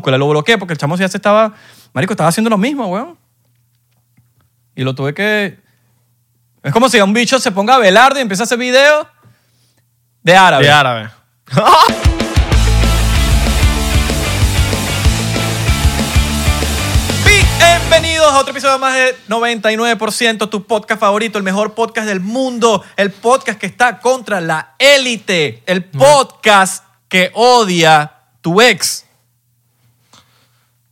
minúscula. Lo bloqueé porque el chamo ya se estaba... Marico, estaba haciendo lo mismo, weón. Y lo tuve que... Es como si un bicho se ponga a velar y empieza a hacer videos de árabe. De árabe. Bienvenidos a otro episodio más de 99%, tu podcast favorito, el mejor podcast del mundo, el podcast que está contra la élite, el podcast que odia tu ex.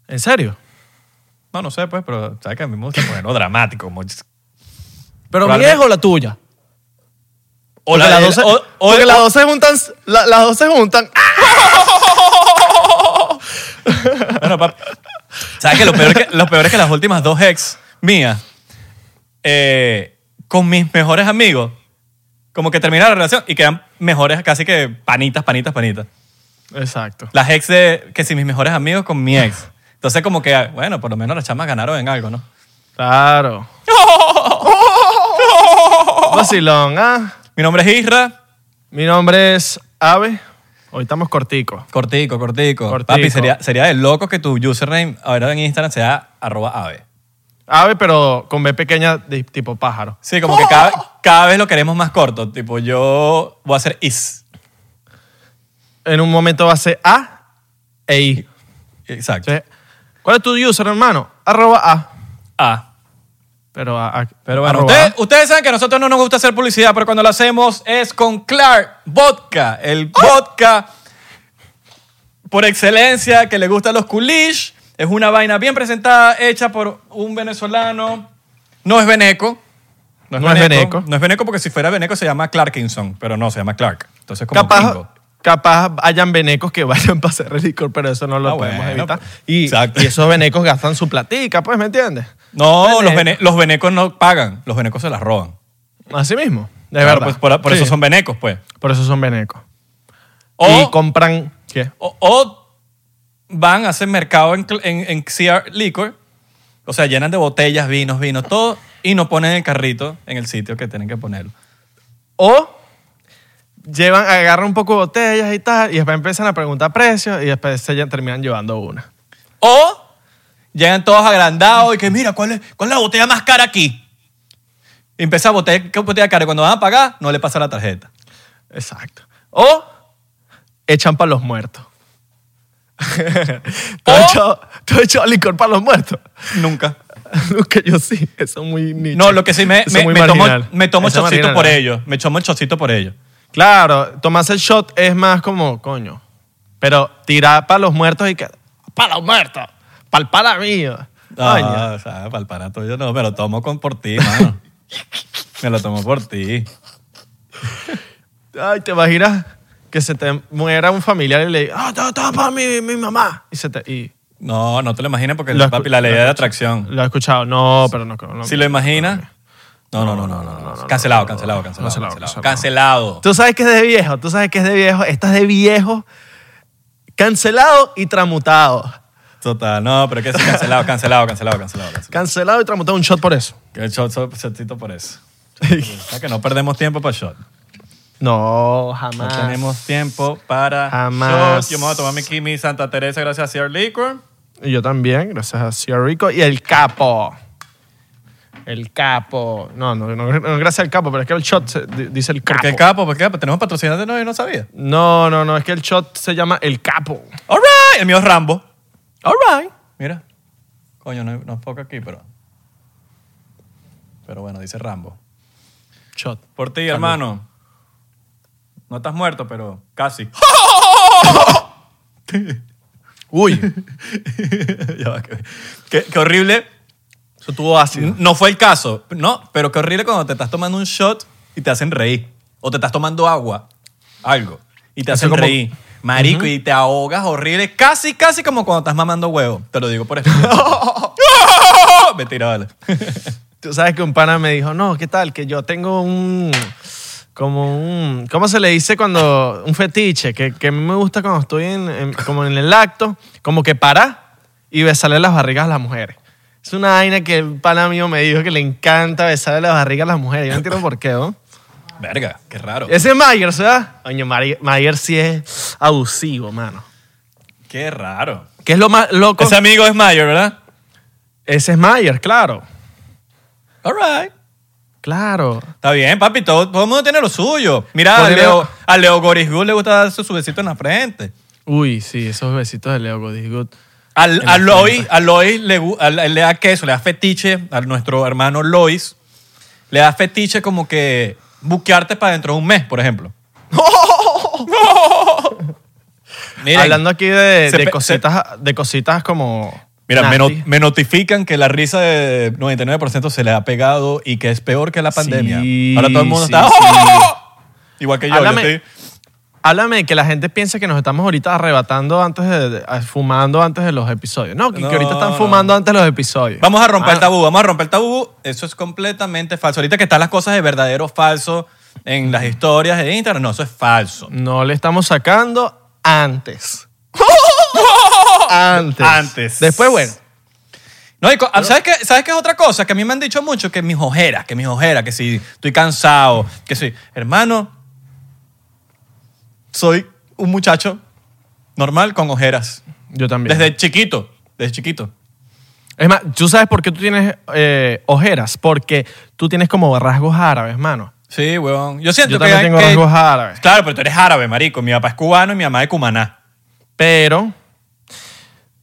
¿En serio? No, no sé, pues, pero sabes que a mí me gusta ponerlo dramático. Como... ¿Pero mi ex o la tuya? O la las de- dos se- o- o- porque las dos se juntan. la- las dos se juntan. Bueno, papi, ¿Sabes que lo peor, que lo peor es que las últimas dos ex mías, eh, con mis mejores amigos, como que terminaron la relación y quedan mejores, casi que panitas, panitas, panitas. Exacto. Las ex de que si mis mejores amigos con mi ex. Entonces, como que, bueno, por lo menos las chamas ganaron en algo, ¿no? Claro. Vacilón, ¿ah? Mi nombre es Isra. Mi nombre es Ave. Hoy estamos corticos. Cortico, cortico. Cortico. Papi, sería, sería de loco que tu username ahora en Instagram sea arroba ave. Ave, pero con B pequeña de tipo pájaro. Sí, como que cada, cada vez lo queremos más corto. Tipo, yo voy a hacer is. En un momento va a ser A e I. Exacto. Entonces, ¿Cuál es tu user, hermano? Arroba A. A. Pero, a, a- Pero bueno, ustedes, saben que a nosotros no nos gusta hacer publicidad, pero cuando lo hacemos es con Clark Vodka. El vodka por excelencia que le gustan los coolish. Es una vaina bien presentada, hecha por un venezolano. No es veneco. No es veneco. No es veneco porque si fuera veneco se llama Clarkinson, pero no, se llama Clark. Entonces A. como Capaz, gringo. Capaz hayan venecos que vayan para hacer licor, pero eso no lo Ah, podemos bueno, evitar. pues, Y, esos venecos gastan su platica, pues, ¿me entiendes? No, los, vene- los venecos no pagan. Los venecos se las roban. Así mismo. De Claro, verdad. pues, por por eso son venecos, pues. Por eso son venecos. O, y compran. ¿Qué? o, o van a hacer mercado en, en, en CR Liquor, o sea, llenan de botellas, vinos, vinos, todo, y no ponen el carrito en el sitio que tienen que ponerlo. O llevan, agarran un poco de botellas y tal, y después empiezan a preguntar precios y después se terminan llevando una. O llegan todos agrandados y que, mira, ¿cuál es, cuál es la botella más cara aquí? Y empieza a botella, ¿qué botella cara? Y cuando van a pagar, no le pasa la tarjeta. Exacto. O echan para los muertos. ¿Tú O- has hecho, tú has hecho licor para los muertos? Nunca. que yo sí, eso es muy nicho. No, lo que sí me, Eso me, es muy me tomo, marginal. me tomo Eso es chocito marginal, por ¿no? ello. Me tomo el chocito por ello. Claro, tomarse el shot es más como, coño. Pero tirar para los muertos y que. ¡Para los muertos! ¡Para el pana mío! Coño. Ah, o sea, para el pana tuyo no, me lo tomo con, por ti, mano. me lo tomo por ti. Ay, te imaginas que se te muera un familiar y le diga, ah, está, está para mi, mi mamá. Y se te. Y No, no te lo imagines porque Lo escu- papi, la ley lo de atracción. lo he escuchado. No, pero no. no Si lo imaginas. No, no, no, no, no. no, Cancelado, cancelado, cancelado, Cancelado. Tú sabes que es de viejo, tú sabes que es de viejo. Esta es de viejo, cancelado y tramutado. Total, no, pero que es cancelado, cancelado, cancelado, cancelado. cancelado. Y tramutado, un shot por eso. El shot, shot- shotcito por eso. Que no perdemos tiempo para shot. No, No jamás. tenemos tiempo para Jamás. shot. Yo me voy a tomar mi Kimi Santa Teresa gracias a Sierra Liquor. Y yo también, gracias a Ciar Rico. Y el capo. El capo. No, no, no, no, gracias al capo, pero es que el shot se- di- dice el capo. ¿Por qué capo? ¿Por qué? Tenemos patrocinante, no, yo no sabía. No, no, no, es que el shot se llama el capo. All right. El mío es Rambo. All right. Mira. Coño, no, no enfoca aquí, pero. Pero bueno, dice Rambo. Shot. Por ti, hermano. No estás muerto, pero casi. Uy, Ya va, qué, qué- qué horrible. Eso tuvo ácido. No fue el caso, no, pero qué horrible cuando te estás tomando un shot y te hacen reír. O te estás tomando agua, algo, y te Eso hacen como- reír. Marico, y te ahogas horrible, casi, casi como cuando estás mamando huevo. Te lo digo por experiencia. Mentira, vale. Tú sabes que un pana me dijo, no, ¿qué tal? Que yo tengo un... Como un... ¿Cómo se le dice cuando... Un fetiche, que, que a mí me gusta cuando estoy en, en- como en el acto, como que para y besarle las barrigas a las mujeres. Es una vaina que el pana mío me dijo que le encanta besarle las barrigas a las mujeres. Yo no entiendo por qué, ¿no? Verga, qué raro. Ese es Myers, ¿verdad? Mari- Myers sí es abusivo, mano. Qué raro. ¿Qué es lo más loco? Ese amigo es Mayer, ¿verdad? Ese es Mayer, claro. All right. Claro. Está bien, papi, todo, todo el mundo tiene lo suyo. Mira, a Leo, a Leo Gorisgood le gusta darse su besito en la frente. Uy, sí, esos besitos de Leo Good. Al, a Lois, a Lois le, gu- a- le da queso, le da fetiche a nuestro hermano Lois. Le da fetiche como que buquearte para dentro de un mes, por ejemplo. Miren, Hablando aquí de, se de pe- cositas, de cositas como. Mira, me, nasty. no- me notifican que la risa de 99% se le ha pegado y que es peor que la pandemia. Sí, Ahora todo el mundo sí, está... sí. Igual que yo. yo Háblame- estoy- Háblame de que la gente piensa que nos estamos ahorita arrebatando antes de, fumando antes de los episodios. No, que, ahorita están no. fumando antes de los episodios. Vamos a romper el Ah, tabú, vamos a romper el tabú. Eso es completamente falso. Ahorita que están las cosas de verdadero o falso en las historias de Instagram, no, eso es falso. No le estamos sacando antes. antes. Antes. Después, bueno. No, y co- ¿sabes, qué, ¿Sabes qué es otra cosa? Que a mí me han dicho mucho que mis ojeras, que mis ojeras, que si estoy cansado, que si... Hermano, soy un muchacho normal con ojeras. Yo también. Desde chiquito, desde chiquito. Es más, ¿tú sabes por qué tú tienes eh, ojeras? Porque tú tienes como rasgos árabes, mano. Sí, weón. Yo siento Yo que... también tengo que- rasgos árabes. Claro, pero tú eres árabe, marico. Mi papá es cubano y mi mamá es cumaná. Pero,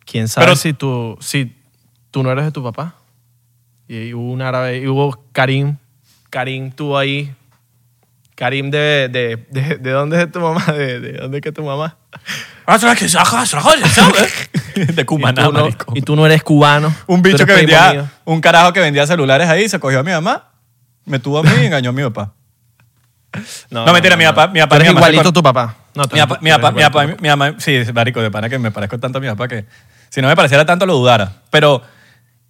¿quién sabe Pero- si, tú, si tú no eres de tu papá? Y hubo un árabe, y hubo Karim. Karim tuvo ahí. Karim de, de, de, de dónde es tu mamá? ¿De, de dónde es que es tu mamá? De cumaná, y, tú no, y tú no eres cubano. Un bicho que vendía, mío. un carajo que vendía celulares ahí, se cogió a mi mamá, me tuvo a mí y engañó a mi papá. No, mentira, mi papá- mi papá- eres mi mamá igualito tu papá. No, Mi papá, tú mi papá, mi igualito a papá, tu mi mamá, sí, marico, de pana que me parezco tanto a mi papá que si no me pareciera tanto lo dudara. Pero,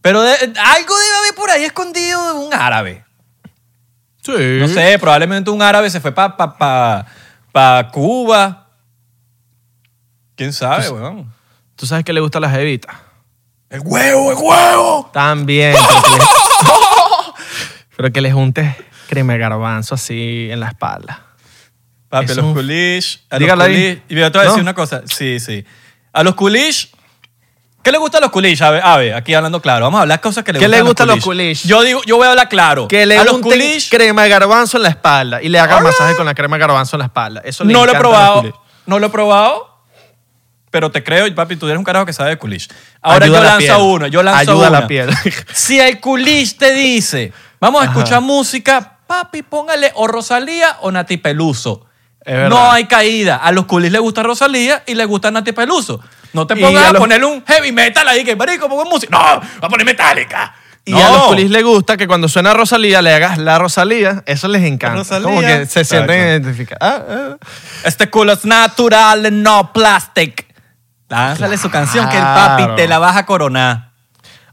pero de- algo debe haber por ahí escondido de un árabe. Sí. No sé, probablemente un árabe se fue para pa, pa, pa Cuba. ¿Quién sabe, weón? ¿Tú sabes que le gusta a las jevitas? ¡El huevo, el huevo! También. Pero que, le, pero que le juntes crema de garbanzo así en la espalda. Papi, a Es los un- coolish. A los Dígalo ahí. Y yo te voy a decir ¿No? una cosa. Sí, sí. A los coolish. ¿Qué le gusta a los coolish? Ave, Ave, aquí hablando claro. Vamos a hablar cosas que le ¿Qué gustan le gusta a los coolish? Yo digo, yo voy a hablar claro. Que le a los unten coolish crema de garbanzo en la espalda y le hagan masaje con la crema de garbanzo en la espalda. Eso le no lo he encanta a los probado. No lo he probado. Pero te creo, papi, tú eres un carajo que sabe de coolish. Ahora Ayuda yo la lanzo piel. uno, yo lanzo Ayuda a una. la piel. Si el coolish te dice, vamos a Ajá. escuchar música, papi, póngale o Rosalía o Nati Peluso. Es verdad. No hay caída. A los coolish les gusta Rosalía y les gusta Nati Peluso. No te pongas a a, los- ponerle un heavy metal ahí que, marico, pongo música. No, va a poner metálica. Y a los coolish le gusta que cuando suena Rosalía le hagas la Rosalía. Eso les encanta. Rosalía. Como que se sienten identificados. Ah, ah. Este culo es natural, no plastic. Lánzale su canción que el papi te la vas a coronar.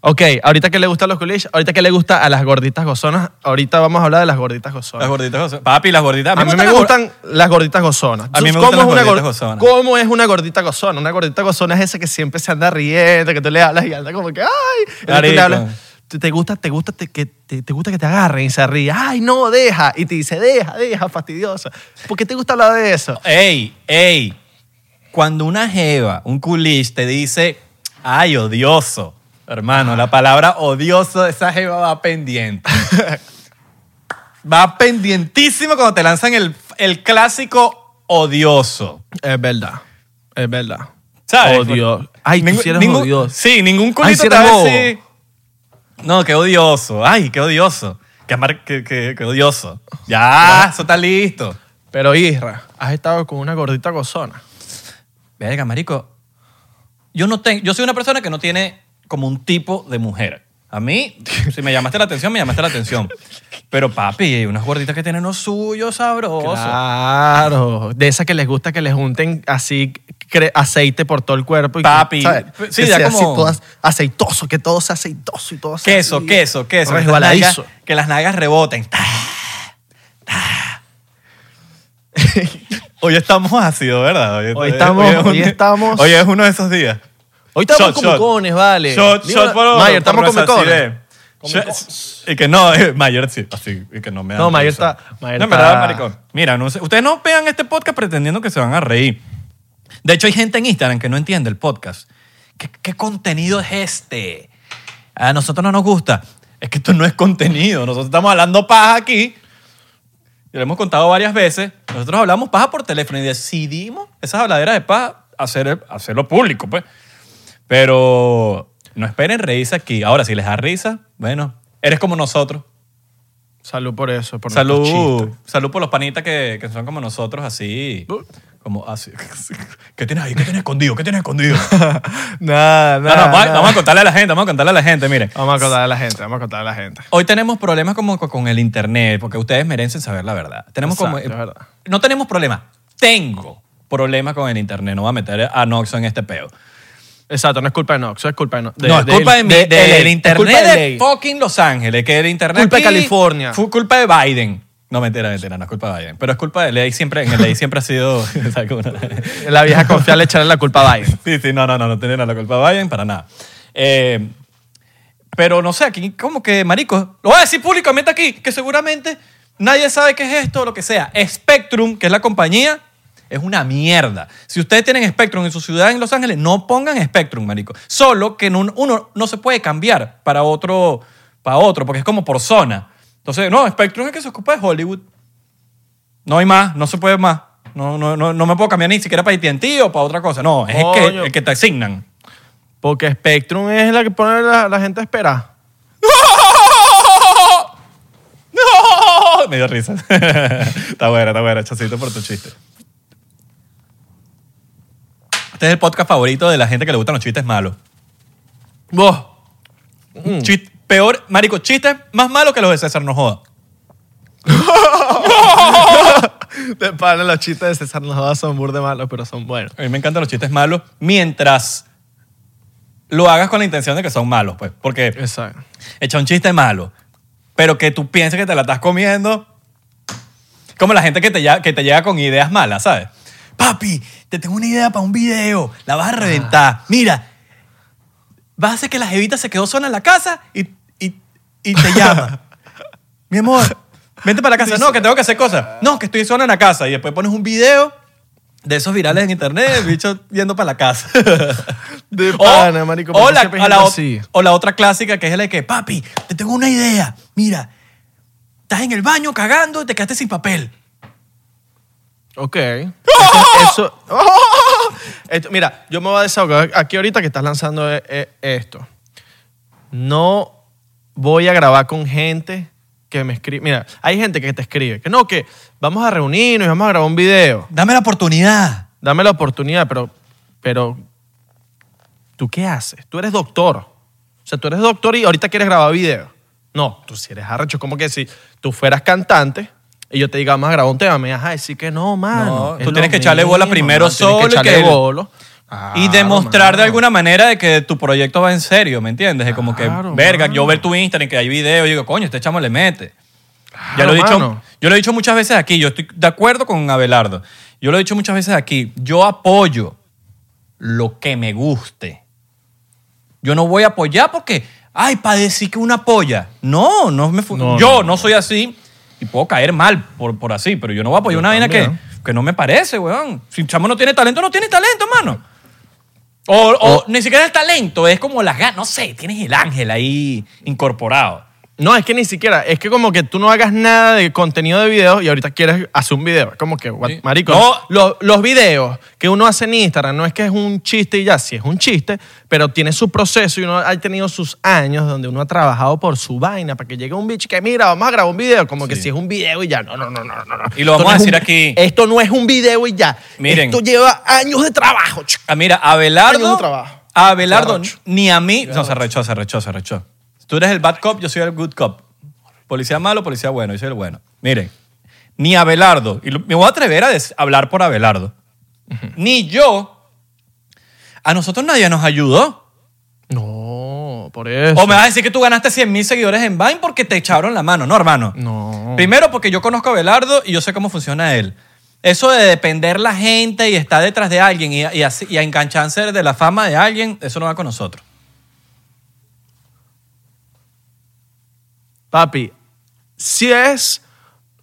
Ok, ahorita que le gusta a los coolish, ahorita que le gusta a las gorditas gozonas, ahorita vamos a hablar de las gorditas gozonas. Las gorditas gozonas. Papi, las gorditas. A mí me gustan las gorditas gozonas. A mí me ¿Cómo gustan es las una gorditas gor- gozonas. ¿Cómo es una gordita gozona? Una gordita gozona es esa que siempre se anda riendo, que tú le hablas y anda como que, ay. Tú le hablas, te gusta, te gusta te- que te, te gusta que te agarren y se ríe. Ay, no, deja. Y te dice, deja, deja, fastidiosa. ¿Por qué te gusta hablar de eso? Ey, ey. Cuando una jeva, un culis, te dice, ay, odioso. Hermano, la palabra odioso, esa jeva va pendiente. va pendientísimo cuando te lanzan el, el clásico odioso. Es verdad, es verdad. ¿Sabes? Odio. Ay, tú Ningún- sí eres ningún- odioso. Sí, ningún culito te va a decir, No, qué odioso. Ay, qué odioso. Qué, amar- qué- qué- qué odioso. Ya, eso está listo. Pero Isra, has estado con una gordita gozona. Verga, marico. Yo no tengo, yo soy una persona que no tiene como un tipo de mujer. A mí, si me llamaste la atención, me llamaste la atención. Pero papi, hay unas gorditas que tienen lo suyo sabroso. Claro, de esas que les gusta que les junten así aceite por todo el cuerpo. Y Papi, ¿sabes? sí, que ya sea como- así todo as- aceitoso, que todo sea aceitoso y todo sea Queso, así, queso, queso. Que las, Resbaladizo. nalgas, que las nalgas reboten. Hoy estamos ácidos, ¿verdad? Hoy estamos- hoy estamos- Hoy es uno de esos días. Hoy estamos Shot, cones, vale. Shot, shot por Mayer, estamos como nuestra cones. acidez. Shot- Y que no, eh, Mayer sí, así, y que no me No, dan Mayer está- Mayer No, está- verdad, maricón. Mira, no sé, ustedes no vean este podcast pretendiendo que se van a reír. De hecho, hay gente en Instagram que no entiende el podcast. ¿qué, qué contenido es este? A nosotros no nos gusta. Es que esto no es contenido. Nosotros estamos hablando paja aquí. Y lo hemos contado varias veces. Nosotros hablamos paja por teléfono y decidimos esas habladeras de paja hacer, hacerlo público, pues. Pero no esperen reírse aquí. Ahora, si les da risa, bueno, eres como nosotros. Salud por eso, por Salud, salud por los panitas que, que son como nosotros, así. Uh. Como así. ¿Qué tienes ahí? ¿Qué tienes escondido? ¿Qué tienes escondido? nada, nada. no, vamos, a- vamos a contarle a la gente, vamos a contarle a la gente, miren. Vamos a contar a la gente, vamos a contar a la gente. Hoy tenemos problemas como con- el internet, porque ustedes merecen saber la verdad. Tenemos como, Exacto, es verdad. No tenemos problemas. Tengo problemas con el internet. No voy a meter a Noxo en este peo. Exacto, no es culpa de Nox, es culpa de Nox. no, es culpa de, mi- de del LA, es internet culpa de, de LA. fucking Los Ángeles, que el internet Culpa de aquí California. Fue culpa de Biden. No, mentira, mentira, no es culpa de Biden. Pero es culpa de ley siempre, en el ley siempre ha sido... ¿sabes cómo? La vieja confiable echarle la culpa a Biden. Sí, sí, no, no, no, no tiene la culpa de Biden para nada. Eh, pero no sé, aquí como que, marico, lo voy a decir públicamente aquí, que seguramente nadie sabe qué es esto o lo que sea. Spectrum, que es la compañía, es una mierda. Si ustedes tienen Spectrum en su ciudad en Los Ángeles, no pongan Spectrum, marico. Solo que no- uno no se puede cambiar para otro, para otro, porque es como por zona. Entonces, no, Spectrum es que se ocupa de Hollywood. No hay más, no se puede más. No, no, no, no me puedo cambiar ni siquiera para AT&T o para otra cosa. No, es el que, el que te asignan. Porque Spectrum es la que pone la, la gente a esperar. ¡No! Me dio risa. está buena, está buena. Chacito por tu chiste. Este es el podcast favorito de la gente que le gustan los chistes malos. Vos. Chis- peor, marico, chistes más malos que los de César No Joda. De pana, los chistes de César Nojada son burde malos, pero son buenos. A mí me encantan los chistes malos mientras lo hagas con la intención de que son malos, pues. Porque Exacto. echa un chiste malo, pero que tú pienses que te la estás comiendo. Como la gente que te, lla- que te llega con ideas malas, ¿sabes? Papi, te tengo una idea para un video, la vas a reventar. Mira, vas a hacer que la jevita se quedó sola en la casa y, y, y te llama. Mi amor, vente para la casa. No, que tengo que hacer cosas. No, que estoy sola en la casa. Y después pones un video de esos virales en internet, el bicho yendo para la casa. De O- pana, marico. o, la, a la así. o la otra clásica que es la de que, papi, te tengo una idea. Mira, estás en el baño cagando y te quedaste sin papel. Ok. Eso. eso- Esto- mira, yo me voy a desahogar aquí ahorita que estás lanzando eh, eh, esto. No voy a grabar con gente que me escribe. Mira, hay gente que te escribe que no, que vamos a reunirnos y vamos a grabar un video. Dame la oportunidad. Dame la oportunidad, pero, pero ¿tú qué haces? Tú eres doctor. O sea, tú eres doctor y ahorita quieres grabar video. No, tú si eres arrecho. Como que si tú fueras cantante y yo te diga, vamos a grabar un tema, me vas a decir que no, mano. No, tú tienes que echarle bola primero mano, solo que echarle que- bolo. y demostrar de alguna manera de que tu proyecto va en serio, ¿me entiendes? Es como que, verga, mano. yo ver tu Instagram que hay video y digo, coño, este chamo le mete. ya lo he dicho, yo lo he dicho muchas veces aquí, yo estoy de acuerdo con Abelardo. Yo lo he dicho muchas veces aquí, yo apoyo lo que me guste. Yo no voy a apoyar porque, ay, para decir que uno apoya. No, no me No, Yo no, no, soy así y puedo caer mal por, por así, pero yo no voy a apoyar Yo una vaina que, que no me parece, weón. Si un chamo no tiene talento, no tiene talento, mano. O, o O- ni siquiera el talento, es como las ganas, no sé, tienes el ángel ahí incorporado. No, es que ni siquiera, es que como que tú no hagas nada de contenido de video y ahorita quieres hacer un video. Es como que, what- Sí. marico, No. los, los videos que uno hace en Instagram no es que es un chiste y ya, sí es un chiste, pero tiene su proceso y uno ha tenido sus años donde uno ha trabajado por su vaina para que llegue un bicho que, mira, vamos a grabar un video, como que si es un video y ya. No, no, no, no, no. no. Y lo Esto vamos no a es decir un- aquí. Esto no es un video y ya. Miren. Esto lleva años de trabajo. chico. Ah, mira, Años Abelardo. de trabajo. A Abelardo, Se arrechó. ni a mí. No, se arrechó, se arrechó, se arrechó. Tú eres el bad cop, yo soy el good cop. Policía malo, policía bueno, yo soy el bueno. Miren, ni Abelardo, y me voy a atrever a hablar por Abelardo, ni yo, a nosotros nadie nos ayudó. No, por eso. O me vas a decir que tú ganaste 100 mil seguidores en Vine porque te echaron la mano. No, hermano. No. Primero porque yo conozco a Abelardo y yo sé cómo funciona él. Eso de depender la gente y estar detrás de alguien y, y, así- y a engancharse de la fama de alguien, eso no va con nosotros. Papi, si es,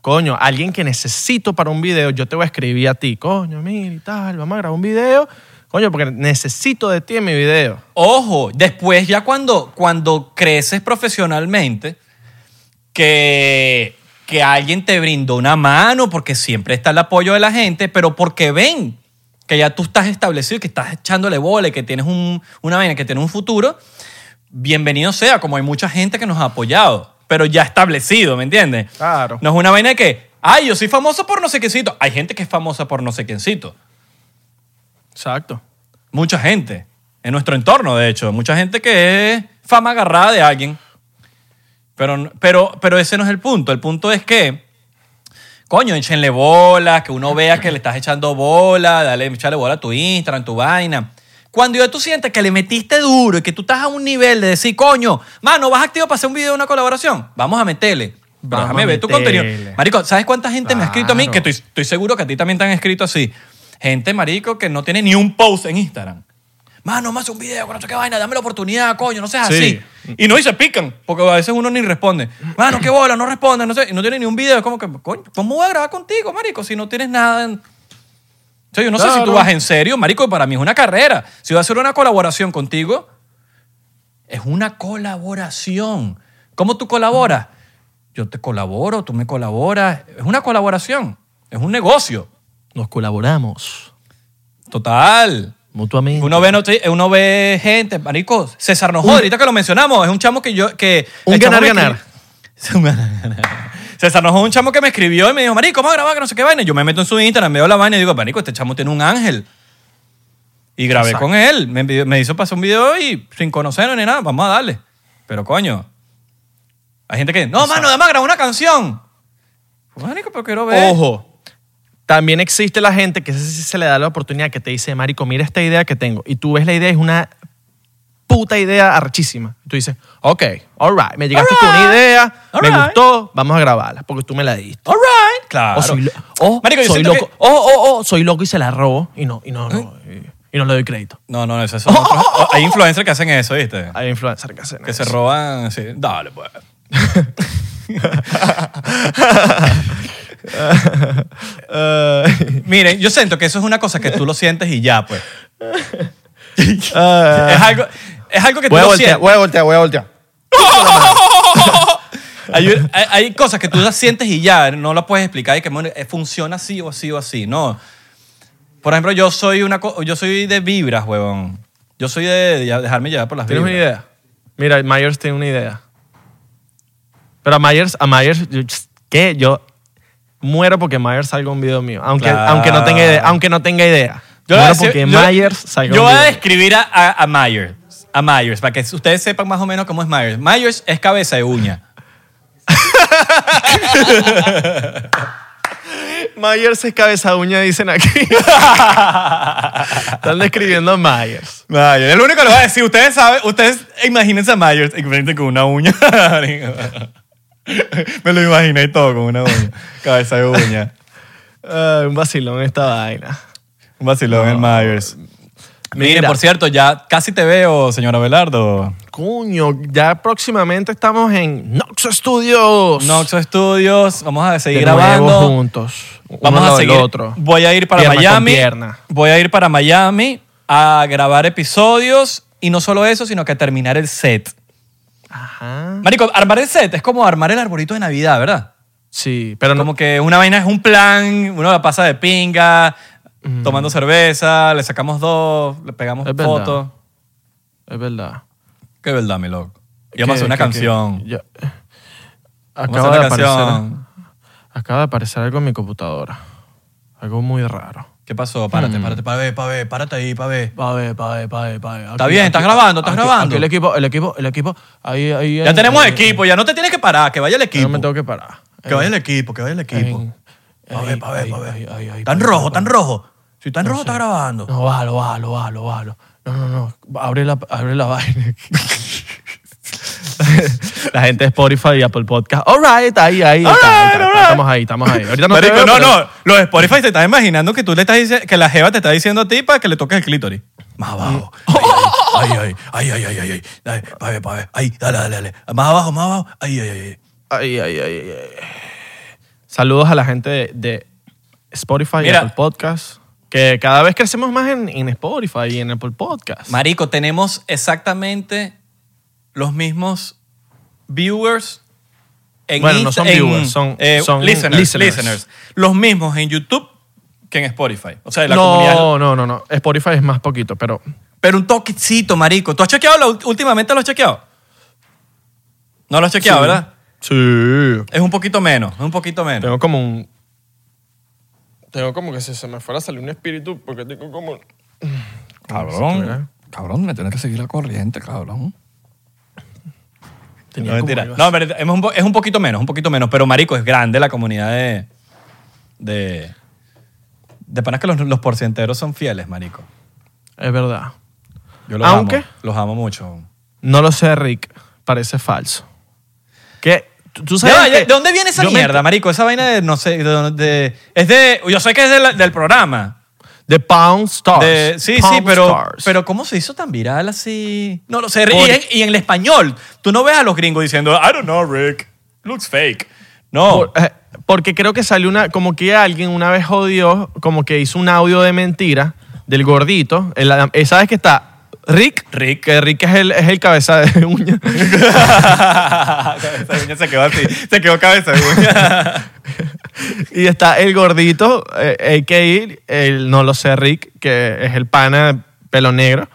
coño, alguien que necesito para un video, yo te voy a escribir a ti, coño, mira y tal, vamos a grabar un video Coño, porque necesito de ti en mi video. Ojo, después ya cuando, cuando creces profesionalmente, que, que alguien te brindó una mano, porque siempre está el apoyo de la gente, pero porque ven que ya tú estás establecido que estás echándole bola que tienes un- una vaina, que tienes un futuro, bienvenido sea, como hay mucha gente que nos ha apoyado, pero ya establecido, ¿me entiendes? Claro. No es una vaina de que, ay, yo soy famoso por no sé quiéncito. Hay gente que es famosa por no sé quiéncito. Exacto. Mucha gente. En nuestro entorno, de hecho. Mucha gente que es fama agarrada de alguien. Pero, pero, pero ese no es el punto. El punto es que, coño, échenle bola, que uno vea que le estás echando bola, dale, echarle bola a tu Instagram, tu vaina. Cuando ya tú sientes que le metiste duro y que tú estás a un nivel de decir, coño, mano, ¿vas activo para hacer un video de una colaboración? Vamos a meterle. Vamos déjame a ver tu meterle. contenido. Marico, ¿sabes cuánta gente me ha escrito a mí? Claro. Que estoy, estoy seguro que a ti también te han escrito así. Gente, marico, que no tiene ni un post en Instagram. Mano, hace un video con no sé qué vaina, dame la oportunidad, coño, no seas Sí. así. Y no, y se pican, porque a veces uno ni responde. Mano, qué bola, no responde, no sé, y no tiene ni un video. Es como que, coño, ¿cómo voy a grabar contigo, marico, si no tienes nada en... O sea, yo no sé si tú vas en serio, marico, para mí es una carrera. Si voy a hacer una colaboración contigo, es una colaboración. ¿Cómo tú colaboras? Yo te colaboro, tú me colaboras. Es una colaboración, es un negocio. Nos colaboramos Total. mutuamente. Uno ve, uno ve gente, marico, César Nojo, ahorita que lo mencionamos, es un chamo que yo, que... Un ganar-ganar. ganar-ganar. César Nojo es un chamo que me escribió y me dijo, marico, vamos a grabar que no sé qué vaina. Yo me meto en su Instagram, veo la vaina y digo, marico, este chamo tiene un ángel. Y grabé Exacto. con él, me, envió- me hizo pasar un video y sin conocerlo ni nada, vamos a darle. Pero coño, hay gente que, no, mano, además grabó una canción. Pues, Marico, pero quiero ver. Ojo. También existe la gente que ese sí se le da la oportunidad que te dice, Marico, mira esta idea que tengo. Y tú ves la idea, es una puta idea arrechísima. Y tú dices, ok, all right, me llegaste con una Alright, idea, me alright. gustó, vamos a grabarla, porque tú me la diste. All right. Claro. O soy, o Marico, soy loco, que- o, o, soy loco y se la robo y no, y no, no, y, y no le doy crédito. No, no, eso son otros- Hay influencers que hacen eso, ¿viste? Hay influencers que hacen Que se eso. roban, sí. Dale, pues. Miren, yo siento que eso es una cosa que tú lo sientes y ya, pues. ay. Es algo, es algo que tú Voy a lo voltear, sientes. voy a voltear, voy a voltear. Hay, hay- hay cosas que tú las sientes y ya, no las puedes explicar y que bueno, eh, funciona así o así o así. No. Por ejemplo, yo soy, una, co- yo soy de vibras, huevón. Yo soy de, de dejarme llevar por las ¿Tienes una vibras. idea? Mira, Myers tiene una idea. Pero a Myers, a Myers, yo- ¿qué? Yo muero porque Myers salga un video mío. Aunque, Claro. aunque, no, tenga idea, aunque no tenga idea. Yo voy a muero decir- porque yo- Myers salga Yo un voy a video. describir a, a, a Myers. A Myers, para que ustedes sepan más o menos cómo es Myers. Myers es cabeza de uña. Myers es cabeza de uña, dicen aquí. Están describiendo a Myers. Myers, es lo único que le voy a decir. Ustedes saben, ustedes imagínense a Myers frente con una uña. Me lo imaginé todo con una uña. Cabeza de uña. Ay, un vacilón esta vaina. Un vacilón el Myers. Mire, Mira. por cierto, ya casi te veo, señor Abelardo. Coño, ya próximamente estamos en Nox Studios. Noxo Studios, vamos a seguir de nuevo grabando. juntos. Uno Vamos a seguir. otro. Voy a ir para Pierna Miami. Voy a ir para Miami a grabar episodios y no solo eso, sino que a terminar el set. Ajá. Marico, armar el set es como armar el arbolito de Navidad, ¿verdad? Sí, pero no, Como que una vaina es un plan, uno la pasa de pinga, tomando cerveza, le sacamos dos, le pegamos Es fotos. es verdad. Qué verdad, mi loco. Y vamos a hacer una que- canción. que- acaba, de aparecer, canción. acaba de aparecer algo en mi computadora. Algo muy raro. ¿Qué pasó? Párate, Mm. párate, para ver, para ver, párate ahí, ver. Pa' ver, pa' ver, pa' ver, pa' ver. Está bien, estás grabando, estás grabando. Aquí el equipo, el equipo, el equipo. Ahí, ahí. Ya tenemos equipo, ya no te tienes que parar, que vaya el equipo. No me tengo que parar. Que vaya el equipo, que vaya el equipo. En- Pa' ver, pa' ver, ahí, pa' ver. ahí, ahí, ahí, Tan rojo, tan rojo. Si tan rojo, está grabando. No, bájalo, bájalo, bájalo, bájalo. No, no, no. Abre la, abre la vaina. la gente de Spotify y Apple Podcast. All right, ahí, ahí. All está, ahí right, está, all right. Estamos ahí, estamos ahí. Ahorita no Marico, veo, no, pero- no. Los de Spotify te están imaginando que tú le estás diciendo, que la jeva te está diciendo a ti para que le toques el clítoris. Más abajo. Ay, ay, ay, ay, ay, ay, ay. Dale, pa' ver, pa' ver. Ahí, dale, dale, dale. Más abajo, más abajo. Ay, ay, ay, ay. Ay, ay, ay, ay, ay. Saludos a la gente de, de Spotify y Mira. Apple Podcast. Que cada vez crecemos más en, en Spotify y en Apple Podcast. Marico, tenemos exactamente los mismos viewers en Bueno, no Insta- son en, viewers, son- eh, son listeners, listeners. listeners. Los mismos en YouTube que en Spotify. O sea, la comunidad. no, no, no, no. Spotify es más poquito, pero Pero un toquecito, marico. ¿Tú has chequeado? la ult- últimamente lo has chequeado? No lo has chequeado, Sí. ¿verdad? Sí. Es un poquito menos, es un poquito menos. Tengo como un. Tengo como que si se me fuera a salir un espíritu, porque tengo como. Cabrón. Cabrón, me tienes que seguir la corriente, cabrón. Tenía No, mentira. No, así. pero es un, po- es un poquito menos, un poquito menos. Pero, marico, es grande la comunidad de... De, de panas que los, los porcienteros son fieles, marico. Es verdad. Yo los Aunque- amo. Los amo mucho. No lo sé, Rick. Parece falso. ¿Qué? ¿Tú, tú Ya sabes va, ya, que- ¿De dónde viene esa me- mierda, marico? Esa vaina de, no sé, de, de- es de... Yo sé que es de la- del programa. De Pound Stars. De- sí, sí, pero, Stars. pero ¿cómo se hizo tan viral así? No lo sé. Por- Y en, y en el español, tú no ves a los gringos diciendo, I don't know, Rick. Looks fake. No. Por- eh, porque creo que salió una. Como que alguien una vez jodió, como que hizo un audio de mentira del gordito. El- ¿Sabes que está? Rick. Rick. Que Rick es el, es el cabeza de uña. cabeza de uña se quedó así. Se quedó cabeza de uña. y está el gordito, eh, a.k.a. el no lo sé, Rick, que es el pana pelo negro.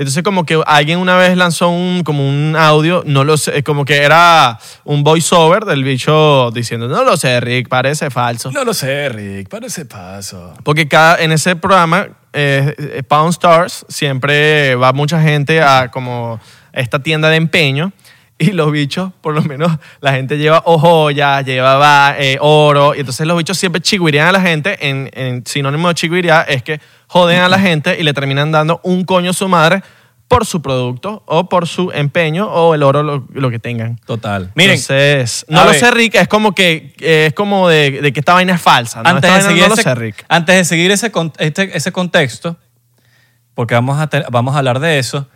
Entonces como que alguien una vez lanzó un, como un audio, no lo sé, como que era un voiceover del bicho diciendo, no lo sé, Rick, parece falso. no lo sé, Rick. Para ese paso. Porque cada, en ese programa, eh, eh, Pound Stars, siempre va mucha gente a como esta tienda de empeño y los bichos, por lo menos, la gente lleva o joyas, llevaba eh, oro, y entonces los bichos siempre chiguirían a la gente. En, en sinónimo de chiguiría es que joden a la gente y le terminan dando un coño a su madre por su producto o por su empeño o el oro, lo, lo que tengan. Total. Miren, Entonces, no lo ver. sé, Rick, es como que eh, es como de, de que esta vaina es falsa. ¿no? antes, Esta de seguir no lo ese, sé, Rick. antes de seguir ese, este- ese contexto, porque vamos a, te- vamos a hablar de eso,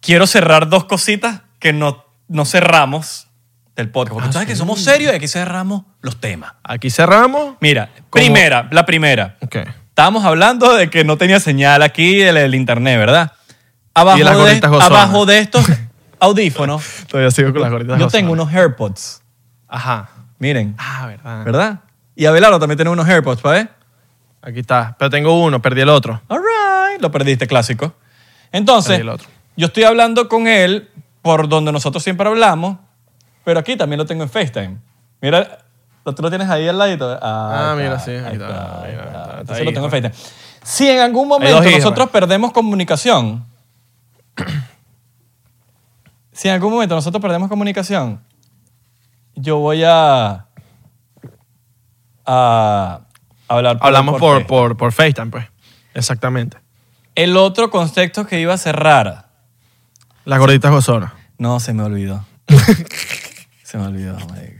quiero cerrar dos cositas que no, no cerramos del podcast. Porque Ah, tú sabes sí. que somos serios y aquí cerramos los temas. Aquí cerramos. Mira, ¿Cómo? primera, la primera. Ok. Estábamos hablando de que no tenía señal aquí el, el internet, ¿verdad? Abajo, Y las de, gorditas gozonas. abajo de estos audífonos, Todavía sigo con las gorditas. yo gozonas. tengo unos AirPods. Ajá. Miren, Ah, verdad. ¿verdad? Y Abelardo también tiene unos AirPods, ¿para ver? Aquí está. Pero tengo uno, perdí el otro. All right. Lo perdiste, clásico. Entonces, el otro. yo estoy hablando con él por donde nosotros siempre hablamos, pero aquí también lo tengo en FaceTime. Mira, ¿tú lo tienes ahí al ladito? Ah, ahí mira, sí, ahí está, ahí está. Entonces lo tengo en. Si en algún momento nosotros pues. perdemos comunicación, si en algún momento nosotros perdemos comunicación, yo voy a, a hablar Hablamos por, por, por FaceTime, pues. Exactamente. El otro contexto que iba a cerrar. Las gorditas gozonas. No, se me olvidó. se me olvidó, marico.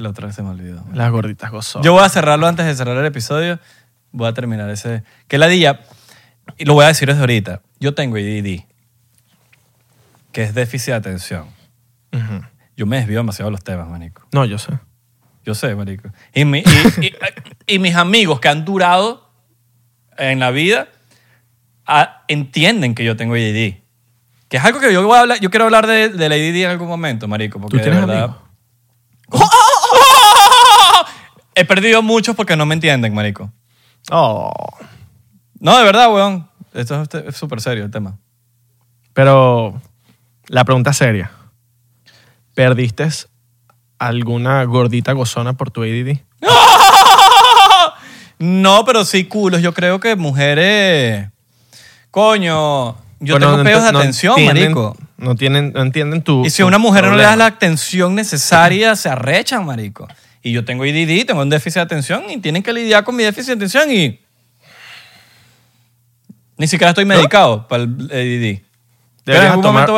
El otro se me olvidó. Las gorditas gozonas. Yo voy a cerrarlo antes de cerrar el episodio. Voy a terminar ese. Que la día. Y lo voy a decir desde ahorita. Yo tengo ADD, que es déficit de atención. Ujú. Yo me desvío demasiado de los temas, manico. No, yo sé. Yo sé, marico. Y, mi- y- y- y mis amigos que han durado en la vida ah, entienden que yo tengo ADD. Que es algo que yo voy a hablar, yo quiero hablar de, del ADD en algún momento, marico. Porque ¿Tú tienes de verdad, amigos? He perdido muchos porque no me entienden, marico. Oh. No, de verdad, weón. Esto es- es súper serio el tema. Pero la pregunta seria. ¿Perdiste alguna gordita gozona por tu ADD? No, pero sí culos. Yo creo que mujeres... Coño, yo Bueno, tengo no pedos de ent- no atención, entienden- marico. No, tienen, no entienden tu Y si a tu una mujer no le das la atención necesaria, se arrechan, marico. Y yo tengo IDD, tengo un déficit de atención y tienen que lidiar con mi déficit de atención y... Ni siquiera estoy medicado para el en Deberías algún tomar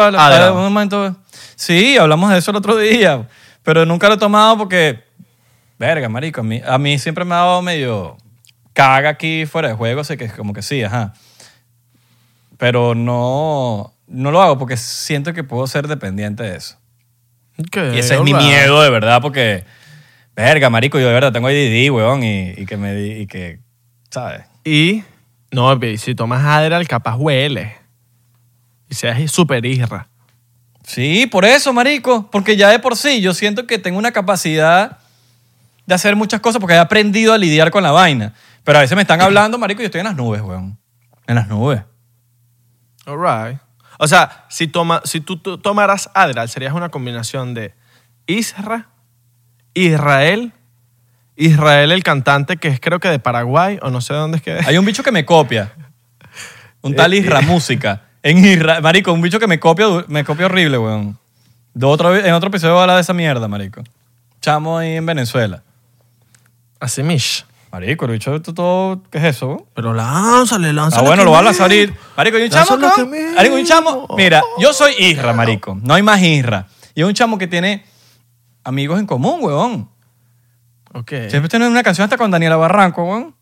momento algún Sí, hablamos de eso el otro día. Pero nunca lo he tomado porque... Verga, marico. A mí, a mí siempre me ha dado medio... Caga aquí fuera de juego. Así que es como que sí, ajá. Pero no... No lo hago porque siento que puedo ser dependiente de eso. Ok, Y ese es mi miedo, de verdad, porque... Verga, marico, yo de verdad tengo ADD, weón. Y, y que me... di- Y que... ¿Sabes? Y, no, y si tomas Adderall, capaz huele. Y seas súper isra. Sí, por eso, marico. Porque ya de por sí yo siento que tengo una capacidad de hacer muchas cosas porque he aprendido a lidiar con la vaina. Pero a veces me están hablando, marico, y yo estoy en las nubes, weón. En las nubes. All right. O sea, si, toma, si tú, tú tomaras Adderall, serías una combinación de Isra, Israel, Israel el cantante que es creo que de Paraguay o no sé de dónde es que es. Hay un bicho que me copia. Un tal Isra Música. En Isra, marico, un bicho que me copia, me copia horrible, weón. De otro, en otro episodio voy a hablar de esa mierda, marico. Chamo ahí en Venezuela. Así mish. Marico, el bicho esto todo, ¿qué es eso, weón? Pero lánzale, Ah, lánzale. bueno, que lo voy a lanzar ahorita. Marico, y un chamo, Lánzalo un chamo. Mira, yo soy Isra, marico. No hay más Isra. Y es un chamo que tiene amigos en común, weón. Ok. Siempre tiene una canción hasta con Daniela Barranco, weón.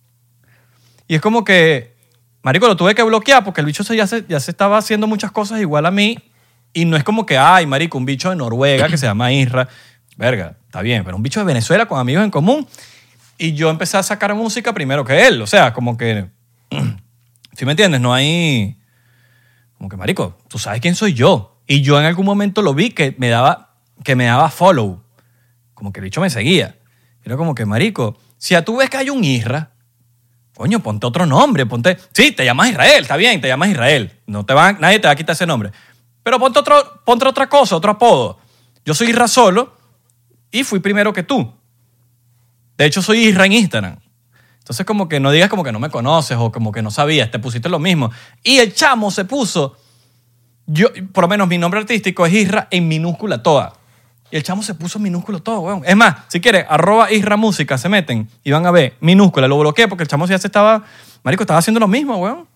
Y es como que, marico, lo tuve que bloquear porque el bicho se- ya, se, ya se estaba haciendo muchas cosas igual a mí. Y no es como que, ay, marico, un bicho de Noruega que se llama Isra. Verga, está bien, pero un bicho de Venezuela con amigos en común. Y yo empecé a sacar música primero que él. O sea, como que, ¿sí me entiendes? No hay... Como que, marico, tú sabes quién soy yo. Y yo en algún momento lo vi que me daba, que me daba follow. Como que el bicho me seguía. Era como que, marico, si a tú ves que hay un Isra, coño, ponte otro nombre, ponte... Sí, te llamas Israel, está bien, te llamas Israel. No te nadie te va a quitar ese nombre. Pero ponte, otro, ponte otra cosa, otro apodo. Yo soy Isra solo y fui primero que tú. De hecho, soy Isra en Instagram. Entonces, como que no digas como que no me conoces o como que no sabías, te pusiste lo mismo. Y el chamo se puso, yo, por lo menos mi nombre artístico es Isra en minúscula toda. Y el chamo se puso minúsculo todo, weón. Es más, si quieres, arroba Isra Música, se meten y van a ver, minúscula, lo bloqueé porque el chamo ya se estaba, marico, estaba haciendo lo mismo, weón.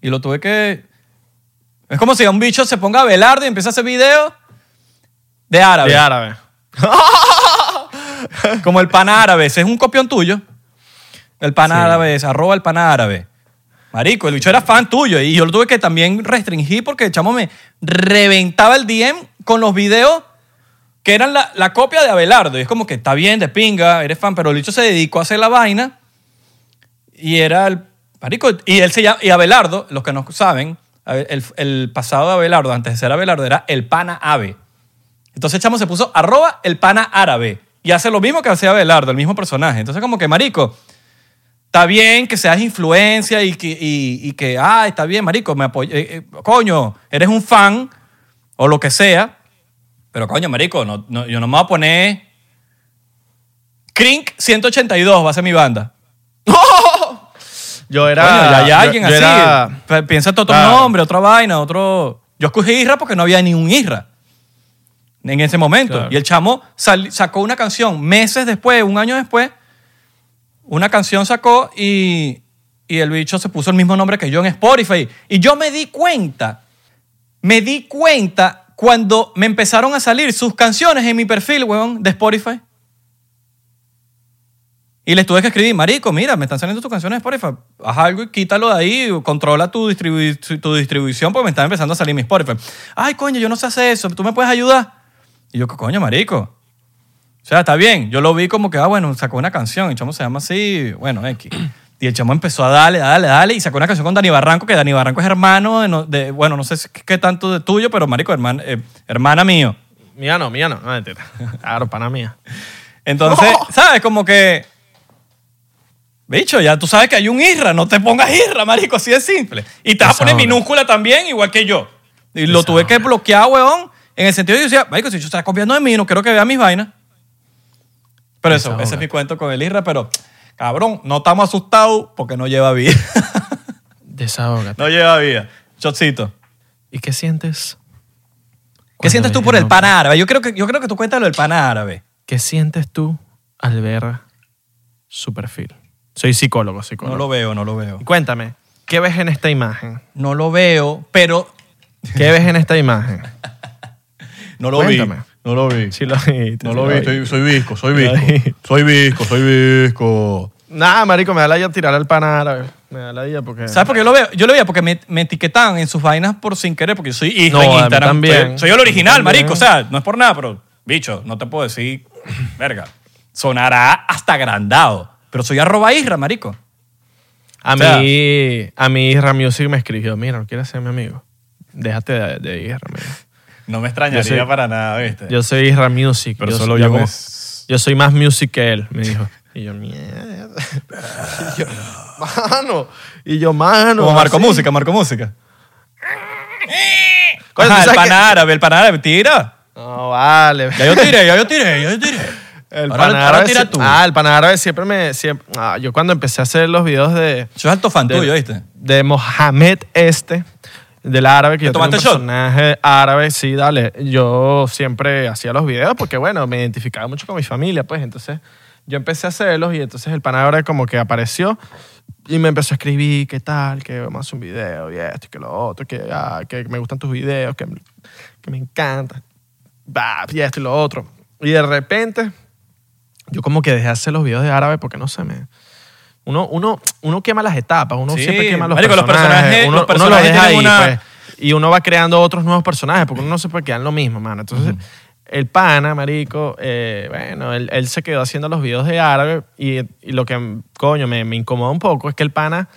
Y lo tuve que... Es como si un bicho se ponga a velar y empieza a hacer videos de árabe. De árabe. Como el pan árabe, ese es un copión tuyo. El pan árabe es arroba el pan árabe. Marico, el bicho era fan tuyo y yo lo tuve que también restringir porque el chamo me reventaba el DM con los videos que eran la, la copia de Abelardo. Y es como que está bien, de pinga, eres fan, pero el bicho se dedicó a hacer la vaina y era el. Marico, y él se llama. Y Abelardo, los que no saben, el, el pasado de Abelardo, antes de ser Abelardo, era el pana ave. Entonces chamo se puso arroba el pana árabe y hace lo mismo que hacía Abelardo, el mismo personaje. Entonces, como que, marico, está bien que seas influencia y que, y, que ah, está bien, marico, me apoy- eh, eh, coño, eres un fan o lo que sea, pero coño, marico, no, no- yo no me voy a poner Crink 182 va a ser mi banda. Yo era. Coño, ya hay alguien yo así. era- Piensa en otro Claro. nombre, otra vaina, otro... Yo escogí Isra porque no había ni un Isra en ese momento. Claro. Y el chamo sal- sacó una canción meses después, un año después, una canción sacó y, y el bicho se puso el mismo nombre que yo en Spotify. Y yo me di cuenta, me di cuenta cuando me empezaron a salir sus canciones en mi perfil, weón, de Spotify. Y les tuve que escribir, marico, mira, me están saliendo tus canciones de Spotify. Haz algo y quítalo de ahí, controla tu, distribu- tu distribución porque me están empezando a salir mi Spotify. Ay, coño, yo no sé hacer eso, ¿tú me puedes ayudar? Y yo, coño, marico. O sea, está bien. Yo lo vi como que, ah, bueno, sacó una canción, el chamo se llama así, bueno, X. Y el chamo empezó a darle, darle, darle, y sacó una canción con Dani Barranco, que Dani Barranco es hermano de, no- de- bueno, no sé si- qué tanto de tuyo, pero marico, hermana, eh, hermana mío. Mía no, mía no. No, mentira. Claro, pana mía. Entonces, ¿sabes? Como que. Bicho, ya tú sabes que hay un Isra, no te pongas Isra, marico, así de simple. Y te vas a poner minúscula también, igual que yo. Y lo tuve que bloquear, weón, en el sentido de yo decía, marico, si yo estás copiando de mí, no quiero que vea mis vainas. Pero eso, ese es mi cuento con el Isra, pero, cabrón, no estamos asustados porque no lleva vida. Desahógate. no lleva vida. Chocito. ¿Y qué sientes? ¿Qué sientes tú por el pan árabe? Yo creo que, yo creo que tú cuentas lo del pan árabe. ¿Qué sientes tú al ver su perfil? Soy psicólogo, psicólogo. No lo veo, no lo veo. Cuéntame, ¿qué ves en esta imagen? No lo veo, pero ¿Qué ves en esta imagen? no lo Cuéntame. vi. No lo vi. Sí lo viste, No sí lo vi, vi. estoy- soy visco, soy Lo vi. visco. Soy visco, soy visco. Nada, marico, me da la idea tirar al pan árabe. Me da la idea porque... ¿Sabes por qué yo lo veo? Yo lo veía porque me, me etiquetaban en sus vainas por sin querer, porque yo soy No, en a mí Instagram. también. Soy, soy el original, A mí también. marico. O sea, no es por nada, pero, bicho, no te puedo decir, verga. Sonará hasta agrandado. Pero soy arroba Isra, marico. A O sea- mí, a mí Isra Music me escribió, mira, no quieres ser mi amigo. Déjate de, de Isra, amigo. No me extrañaría Yo soy- para nada, ¿viste? Yo soy Isra Music. Pero yo, solo yo yo como- yo soy más music que él, me dijo. Y yo, mierda. Y yo, mano. Y yo, mano. Como Marco así. Música, Marco Música. Coño, Ajá, ¿tú el pan qué? árabe, el pan árabe, tira. No, vale. Ya yo tiré, ya yo tiré, ya yo tiré. El Ahora- pan ahora árabe tira tú. Ah, el pan árabe siempre me... Siempre, ah, yo cuando empecé a hacer los videos de, Eso es alto fan de, tuyo, ¿viste? de Mohamed este, del árabe, que ¿Te yo tengo un tomaste shot? personaje árabe, sí, dale. Yo siempre hacía los videos porque, bueno, me identificaba mucho con mi familia, pues. Entonces, yo empecé a hacerlos y entonces el pan árabe como que apareció y me empezó a escribir, ¿qué tal? Que vamos a hacer un video y esto y que lo otro, que, ah, que me gustan tus videos, que, que me encantan. Bah, y esto y lo otro. Y de repente, yo como que dejé de hacer los videos de árabe porque no sé, me... Uno, uno, uno quema las etapas, uno Sí, siempre quema los marico, los personajes. personajes- uno, los uno personajes los deja ahí, una- pues. Y uno va creando otros nuevos personajes porque uno no se puede quedar en lo mismo, mano. Entonces, el pana, marico, eh, bueno, él, él se quedó haciendo los videos de árabe y, y lo que, coño, me, me incomoda un poco es que el pana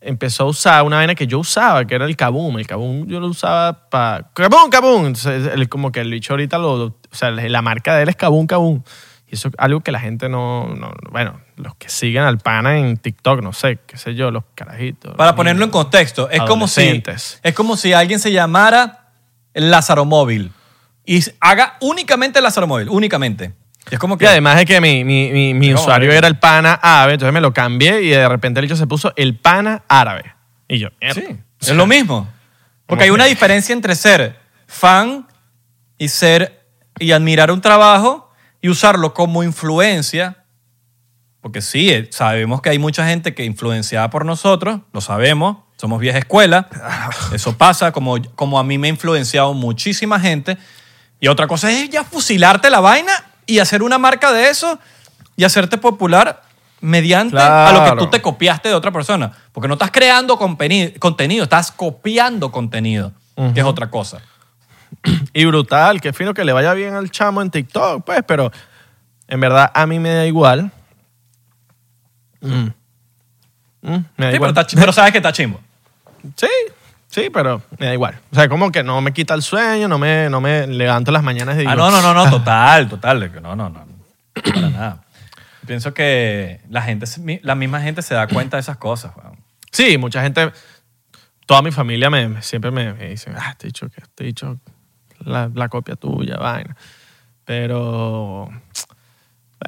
empezó a usar una vaina que yo usaba, que era el kaboom. El kaboom yo lo usaba para... ¡Kaboom, kaboom! Entonces, él, como que el bicho ahorita lo... O sea, la marca de él es kaboom, kaboom. Eso es algo que la gente no, no- Bueno, los que siguen al pana en TikTok, no sé, qué sé yo, los carajitos. Para los ponerlo en contexto, es como si es como si alguien se llamara Lázaro Móvil y haga únicamente Lázaro Móvil, únicamente. Y es como Y que además de que mi, mi, mi, mi No, usuario era el pana árabe, entonces me lo cambié y de repente el bicho se puso el pana árabe. Y yo, sí, es lo mismo. Porque hay ¿Cómo una diferencia entre ser fan y ser y admirar un trabajo y usarlo como influencia. Porque sí, eh, sabemos que hay mucha gente que influenciada por nosotros, lo sabemos, somos vieja escuela, eso pasa, como, como a mí me ha influenciado muchísima gente. Y otra cosa es ya fusilarte la vaina y hacer una marca de eso y hacerte popular mediante a lo que tú te copiaste de otra persona. Porque no estás creando contenido, estás copiando contenido, que es otra cosa. Y brutal, qué fino que le vaya bien al chamo en TikTok, pues, pero en verdad a mí me da igual. Mm. Mm, me da Sí, igual. pero sabes que está chimbo. Sí, sí, pero me da igual. O sea, como que no me quita el sueño, no me, no me levanto las mañanas y digo, Ah, no, no, no, no, total, total. que No, no, no. Para nada. Pienso que la gente, la misma gente se da cuenta de esas cosas. weón. Sí, mucha gente, toda mi familia me, siempre me, me dicen, ah, te he dicho que te he dicho la, la copia tuya, vaina. Pero,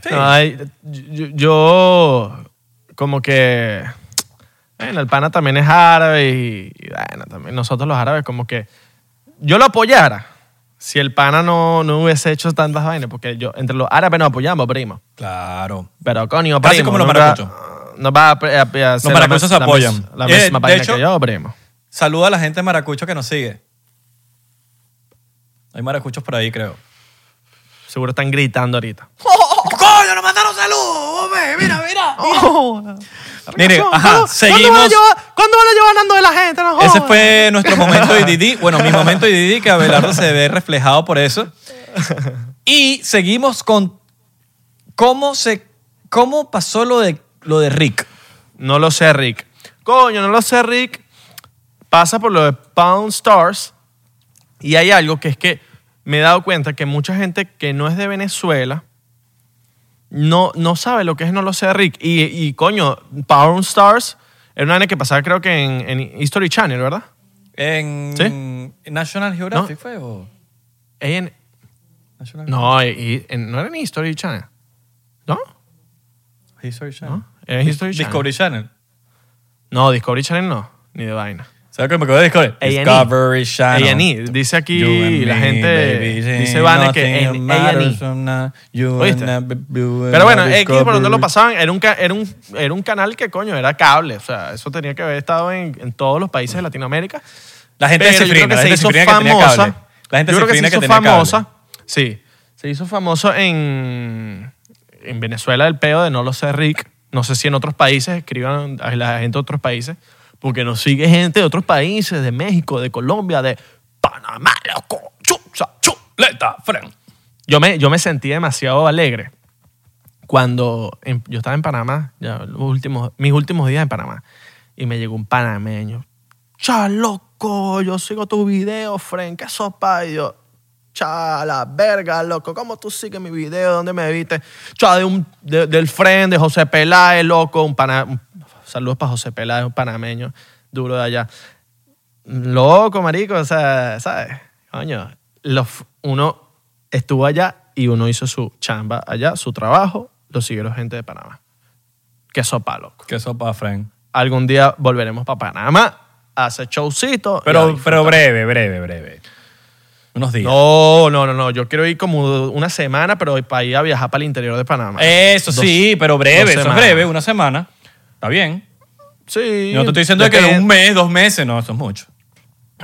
Sí. no, hay- yo, yo como que, bueno, el pana también es árabe y, y, bueno, también nosotros los árabes como que, yo lo apoyara si el pana no, no hubiese hecho tantas vainas, porque yo, entre los árabes nos apoyamos, primo. Claro. Pero coño, Casi primo, como los maracuchos. No va a, a- a la maracuchos se la apoyan. mes- La, Eh, misma de vaina hecho- que yo, primo. Saluda a la gente de Maracucho que nos sigue. Hay maracuchos por ahí, creo. Seguro están gritando ahorita. ¡Coño, nos mandaron saludos! hombre! Mira, mira. Mire, ¿Cuándo- ajá, ¿cuándo van a seguimos. llevar- ¿Cuándo van a llevar Nando de la gente? No Ese jodas. fue nuestro momento de Didi. Bueno, mi momento de Didi, que Abelardo se ve reflejado por eso. Y seguimos con cómo se cómo pasó lo de lo de Rick. No lo sé, Rick. Coño, no lo sé, Rick. Pasa por lo de Pound Stars. Y hay algo que es que me he dado cuenta que mucha gente que no es de Venezuela no, no sabe lo que es No lo sé, Rick. Y, y coño, Pound Stars era una que pasaba creo que en, en History Channel, ¿verdad? En National Geographic fue o En- National no, y- y- en- no era en History Channel. ¿No? History Channel. ¿No? Era en History Channel. Discovery Channel. No, Discovery Channel no. Ni de vaina. ¿Sabes qué me de Discovery? A&E. Discovery Channel. A&E. Dice aquí and la me, gente, baby, dice Vane que you and Pero bueno, X por donde lo pasaban era un, era, un, era un canal que, coño, era cable. O sea, eso tenía que haber estado en, en todos los países de Latinoamérica. La gente Pero se frina, que la se gente se hizo que tenía famosa. cable. La gente yo se creo que se hizo que tenía cable. famosa. Sí. Se hizo famoso en, en Venezuela el peo de No lo sé, Rick. No sé si en otros países escriban a la gente de otros países. Porque nos sigue gente de otros países, de México, de Colombia, de Panamá, loco. Chucha, chu. Leta, fren. Yo me, yo me sentí demasiado alegre cuando en- yo estaba en Panamá, ya los últimos, mis últimos días en Panamá. y me llegó un panameño. Cha, loco, yo sigo tu video, friend, qué sopa. Y yo, cha, la verga, loco, ¿cómo tú sigues mi video? ¿Dónde me viste? Cha, de un, de- del friend, de José Peláez, loco, un pana, un- saludos para José Peláez, un panameño duro de allá. Loco, marico, o sea, ¿sabes? Coño, los- uno estuvo allá y uno hizo su chamba allá, su trabajo, lo siguieron gente de Panamá. Qué sopa, loco. Qué sopa, Frank. Algún día volveremos para Panamá a hacer showcito. Pero, pero breve, breve, breve. Unos días. No, no, no, no. Yo quiero ir como una semana, pero para ir a viajar para el interior de Panamá. Eso Dos- sí, pero breve, eso es breve, una semana. Está bien. Sí. No te estoy diciendo de que depende- un mes, dos meses, no, eso es mucho.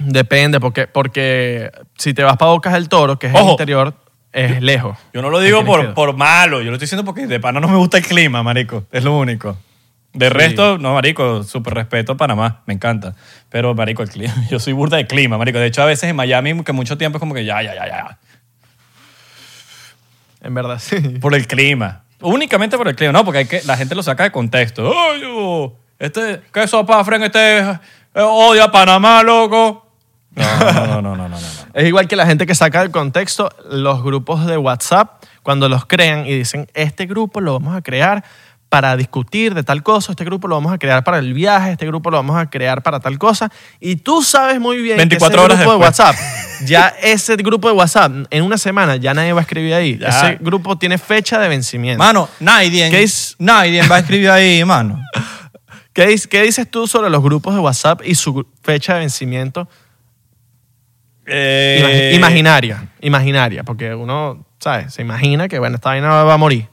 Depende, porque, porque si te vas para Bocas del Toro, que es el interior, es lejos. Yo no lo digo por, por malo, yo lo estoy diciendo porque de pana no me gusta el clima, marico. Es lo único. De resto, no, marico, súper respeto a Panamá, me encanta. Pero, marico, el clima, yo soy burda de clima, marico. De hecho, a veces en Miami, que mucho tiempo es como que ya, ya, ya, ya. En verdad, sí. Por el clima. Únicamente por el clima, no, porque hay que, la gente lo saca de contexto. ¡Ay, yo! Este, ¿qué sopa, Fren? Este eh, odia a Panamá, loco. No, no, no, no, no, no, no, no. Es igual que la gente que saca del contexto los grupos de WhatsApp, cuando los crean y dicen, este grupo lo vamos a crear para discutir de tal cosa, este grupo lo vamos a crear para el viaje, este grupo lo vamos a crear para tal cosa, y tú sabes muy bien 24 que ese horas grupo de después. WhatsApp, ya ese grupo de WhatsApp, en una semana ya nadie va a escribir ahí. Ya. Ese grupo tiene fecha de vencimiento. Mano, nadie, ¿Qué es? nadie va a escribir ahí, mano. ¿Qué, qué dices tú sobre los grupos de WhatsApp y su fecha de vencimiento Eh, Imagi- imaginaria, imaginaria, porque uno, ¿sabes? Se imagina que, bueno, esta vaina va a morir.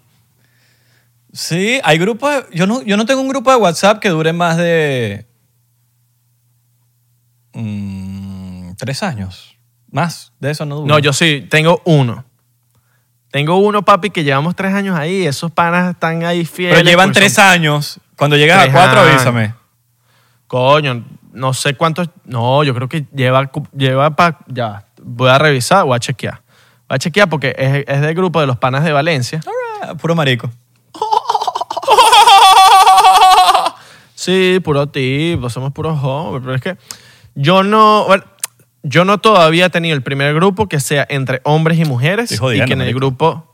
Sí, hay grupos. yo, no, yo no tengo un grupo de WhatsApp que dure más de. mm, tres años. Más de eso no dura. No, yo sí, tengo uno. Tengo uno, papi, que llevamos tres años ahí. Esos panas están ahí fieles. Pero llevan porque tres son- años. Cuando llegas a cuatro, años. avísame. Coño, no sé cuántos. No, yo creo que lleva, lleva para. Ya, voy a revisar, voy a chequear. Voy a chequear porque es, es del grupo de los panas de Valencia. Puro marico. Sí, puro tipo, somos puros jóvenes. Pero es que yo no. bueno, yo no todavía he tenido el primer grupo que sea entre hombres y mujeres. Estoy y que en el marico. grupo.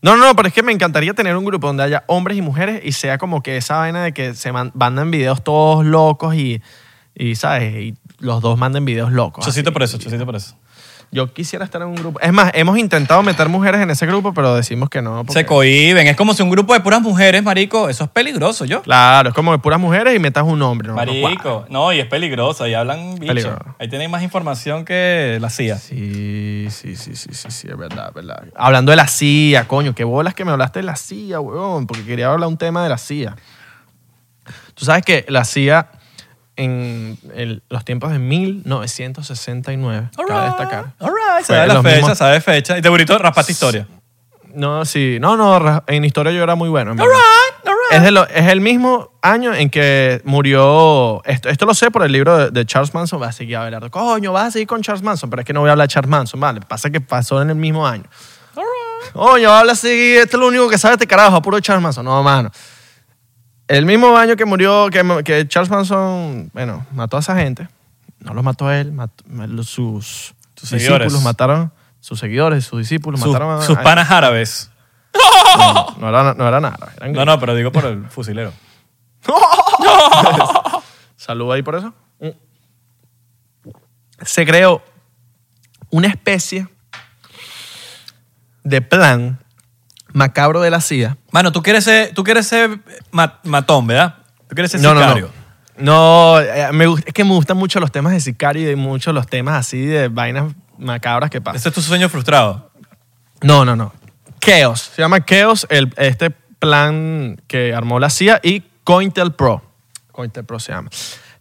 No, no, no, pero es que me encantaría tener un grupo donde haya hombres y mujeres y sea como que esa vaina de que se man- mandan videos todos locos y, y ¿sabes? Y los dos manden videos locos. Chocito así. por eso, chocito por eso. Yo quisiera estar en un grupo. Es más, hemos intentado meter mujeres en ese grupo, pero decimos que no. porque- Se cohiben. Es como si un grupo de puras mujeres, marico, eso es peligroso, yo. Claro, es como de puras mujeres y metas un hombre. No, no cuadra. Marico, no, y es peligroso, y hablan bicho. Peligroso. Ahí tienen más información que la CIA. Sí, sí, sí, sí, sí, sí, es verdad, es verdad. Hablando de la CIA, coño, qué bolas que me hablaste de la CIA, weón, porque quería hablar un tema de la CIA. Tú sabes que la CIA en el- los tiempos de 1969, cabe destacar. All right, sabe la fecha, mismos- sabe fecha. Y te bonito raspaste historia. No, sí, no, no, en historia yo era muy bueno. en All right, all right. Es, de lo- es el mismo año en que murió. Esto, esto lo sé por el libro de, de Charles Manson. Vas a seguir hablando. Coño, vas a seguir con Charles Manson. Pero es que no voy a hablar de Charles Manson, ¿vale? Pasa que pasó en el mismo año. All right. Coño, habla así. Esto es lo único que sabe este carajo, puro Charles Manson. No, mano. El mismo año que murió, que, que Charles Manson, bueno, mató a esa gente. No los mató a él, mató, sus, Sus discípulos seguidores. mataron. Sus seguidores, sus discípulos Sus, mataron a. sus a- panas árabes. No, no era, no eran No, no, pero digo por el fusilero. Salud ahí por eso. Se creó una especie de plan macabro de la CIA. Mano, tú quieres ser, tú quieres ser ma- matón, ¿verdad? Tú quieres ser No, no, sicario. no. No, eh, me es que me gustan mucho los temas de sicario y mucho los temas así de vainas macabras que pasan. Ese es tu sueño frustrado. No, no, no. Chaos. Se llama Chaos el, este plan que armó la CIA y COINTELPRO. COINTELPRO se llama.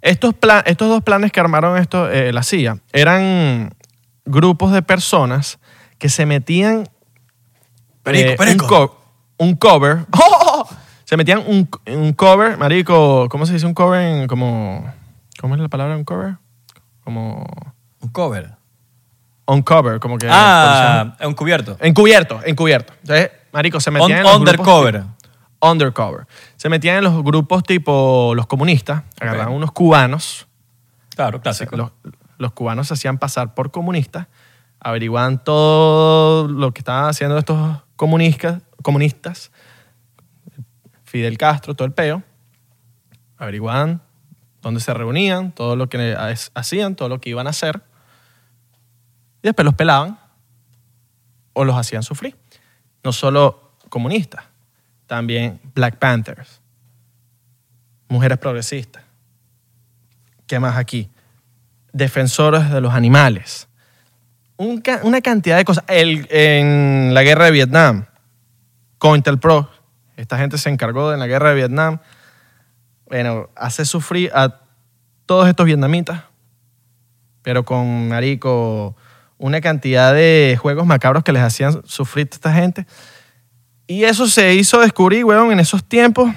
Estos, plan, estos dos planes que armaron esto, eh, la CIA eran grupos de personas que se metían Perico, eh, perico. Un, co- un cover. ¡Oh! Se metían un, un cover, marico, ¿cómo se dice un cover? en como, ¿Cómo es la palabra un cover? Como Un cover. on cover, como que... Ah, un cubierto. Encubierto, encubierto. Entonces, marico, se metían Un- en los grupos undercover. que- undercover. Se metían en los grupos tipo los comunistas, agarraban unos cubanos, Claro, clásico. los, los cubanos se hacían pasar por comunistas, averiguaban todo lo que estaban haciendo estos comunistas, comunistas, Fidel Castro, todo el peo, averiguaban dónde se reunían, todo lo que ha- hacían, todo lo que iban a hacer, y después los pelaban o los hacían sufrir. No solo comunistas, también Black Panthers, mujeres progresistas. ¿Qué más aquí? Defensores de los animales. Un ca- una cantidad de cosas. El- en la guerra de Vietnam, COINTELPRO, esta gente se encargó de en la guerra de Vietnam, bueno, hace sufrir a todos estos vietnamitas, pero con, marico, una cantidad de juegos macabros que les hacían sufrir a esta gente. Y eso se hizo descubrir, weón, en esos tiempos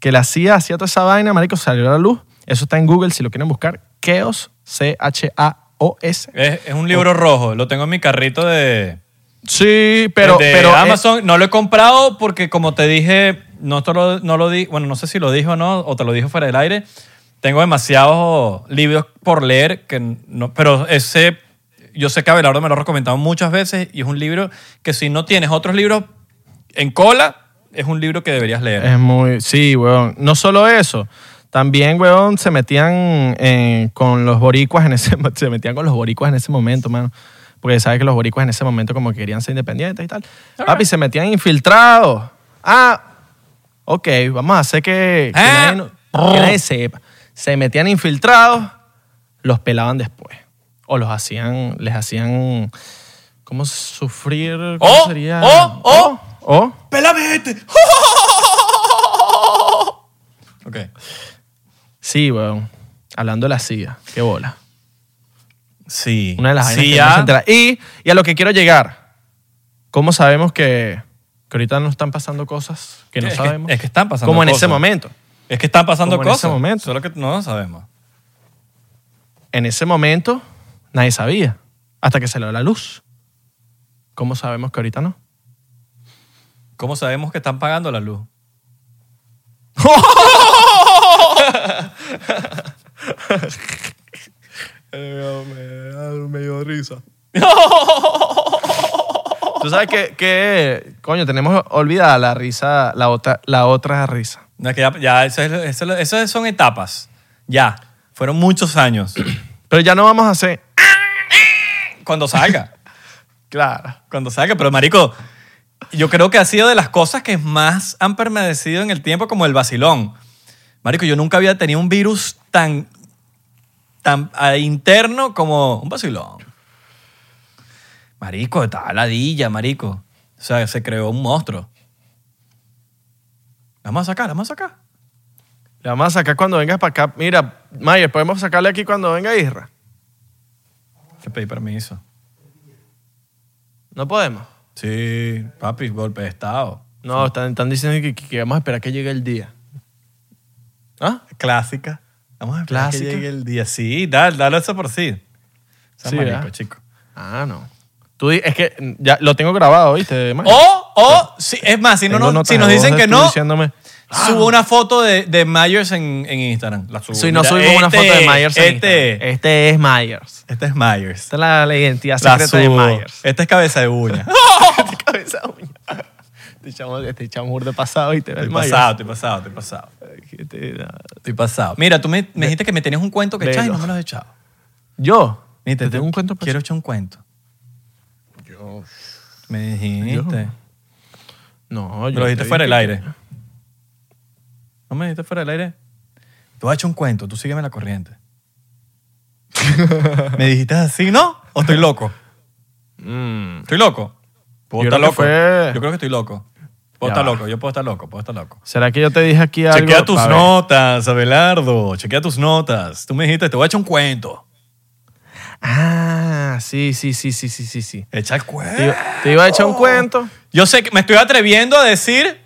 que la CIA hacía toda esa vaina, marico, salió a la luz. Eso está en Google si lo quieren buscar. Chaos, C-H-A-O-S. Es, es un libro rojo. Lo tengo en mi carrito de, Sí, pero... de pero Amazon. no lo he comprado porque, como te dije, no, te lo, no lo di. Bueno, no sé si lo dijo o no, o te lo dijo fuera del aire. Tengo demasiados libros por leer, que no, pero ese, yo sé que Abelardo me lo ha recomendado muchas veces y es un libro que si no tienes otros libros en cola, es un libro que deberías leer. Es muy... Sí, weón. No solo eso. También, weón, se metían eh, con los boricuas en ese... Se metían con los boricuas en ese momento, mano. Porque sabes que los boricuas en ese momento como que querían ser independientes y tal. Papi, se metían infiltrados. Ah, ok, vamos a hacer que, que Ah. nadie, que nadie sepa. Se metían infiltrados, los pelaban después. O los hacían, les hacían... ¿Cómo sufrir? ¿Cómo ¡Oh! sería? ¡Oh! ¡Oh! ¡Oh! ¡Pélame este! ok. Sí, weón. Hablando de la CIA. Qué bola. Sí. Una de las sí, que. Y, y a lo que quiero llegar. ¿Cómo sabemos que, que ahorita no están pasando cosas que no Es que- sabemos? es que están pasando Como en cosas. ese momento. Es que están pasando Como en cosas. ese momento. Solo que no lo sabemos. En ese momento nadie sabía. Hasta que se le dio la luz. ¿Cómo sabemos que ahorita no? ¿Cómo sabemos que están pagando la luz? me dio risa. Tú sabes que, que, coño, tenemos olvidada la risa, la otra, la otra risa. No, es que ya, ya eso, es- eso es- eso son etapas. Ya. Fueron muchos años. Pero ya no vamos a hacer. Cuando salga. Claro. Cuando salga. Pero, marico, yo creo que ha sido de las cosas que más han permanecido en el tiempo como el vacilón. Marico, yo nunca había tenido un virus tan, tan ah, interno como un vacilón. Marico, estaba ladilla, marico. O sea, se creó un monstruo. La Vamos a sacar, la vamos a sacar. Le vamos a sacar cuando vengas para acá. Mira, Mayer, podemos sacarle aquí cuando venga Isra. Que pedí permiso. No podemos. Sí, papi, golpe de estado. No, están, están diciendo que, que vamos a esperar que llegue el día. ¿Ah? Clásica. Vamos a esperar Clásica. que llegue el día. Sí, dale, dale eso por sí. Sí, marico, ¿verdad? chico. Ah, no. Tú di- es que ya lo tengo grabado, ¿viste? O, o, sí, es más, si, no, Tengo nos- notas si de nos voz dicen de que tú no, Diciéndome, subo una foto de, de Myers en, en Instagram. La subo. si no Mira, subimos una este, foto de Myers en Este, Instagram. Este es Myers. este es Myers. Esta es la, la identidad La secreta de subo. Myers. Este es cabeza de uña. Cabeza de uña. Te echamos, te echamos de pasado y te ves estoy pasado, estoy pasado, estoy pasado. Este, Estoy pasado. Mira, tú me, me dijiste que me tenías un cuento que echar y no me lo has echado. Yo. Mira, te tengo un cuento para Quiero echar un cuento. Yo. Me dijiste. No, Me yo. lo dijiste te fuera del aire. ¿No me dijiste fuera del aire? Voy a echar un cuento, tú sígueme la corriente. ¿Me dijiste así, no? ¿O estoy loco? Mm. ¿Estoy loco? ¿Puedo Yo estar loco? fue- Yo creo que estoy loco. Puedo Ya estar va. loco, yo puedo estar loco, puedo estar loco. ¿Será que yo te dije aquí algo? Chequea tus notas, Abelardo. Chequea tus notas. Tú me dijiste, te voy a echar un cuento. Ah, sí, sí, sí, sí, sí, sí, sí. Echa el cuento. te iba a echar un cuento. Yo sé que me estoy atreviendo a decir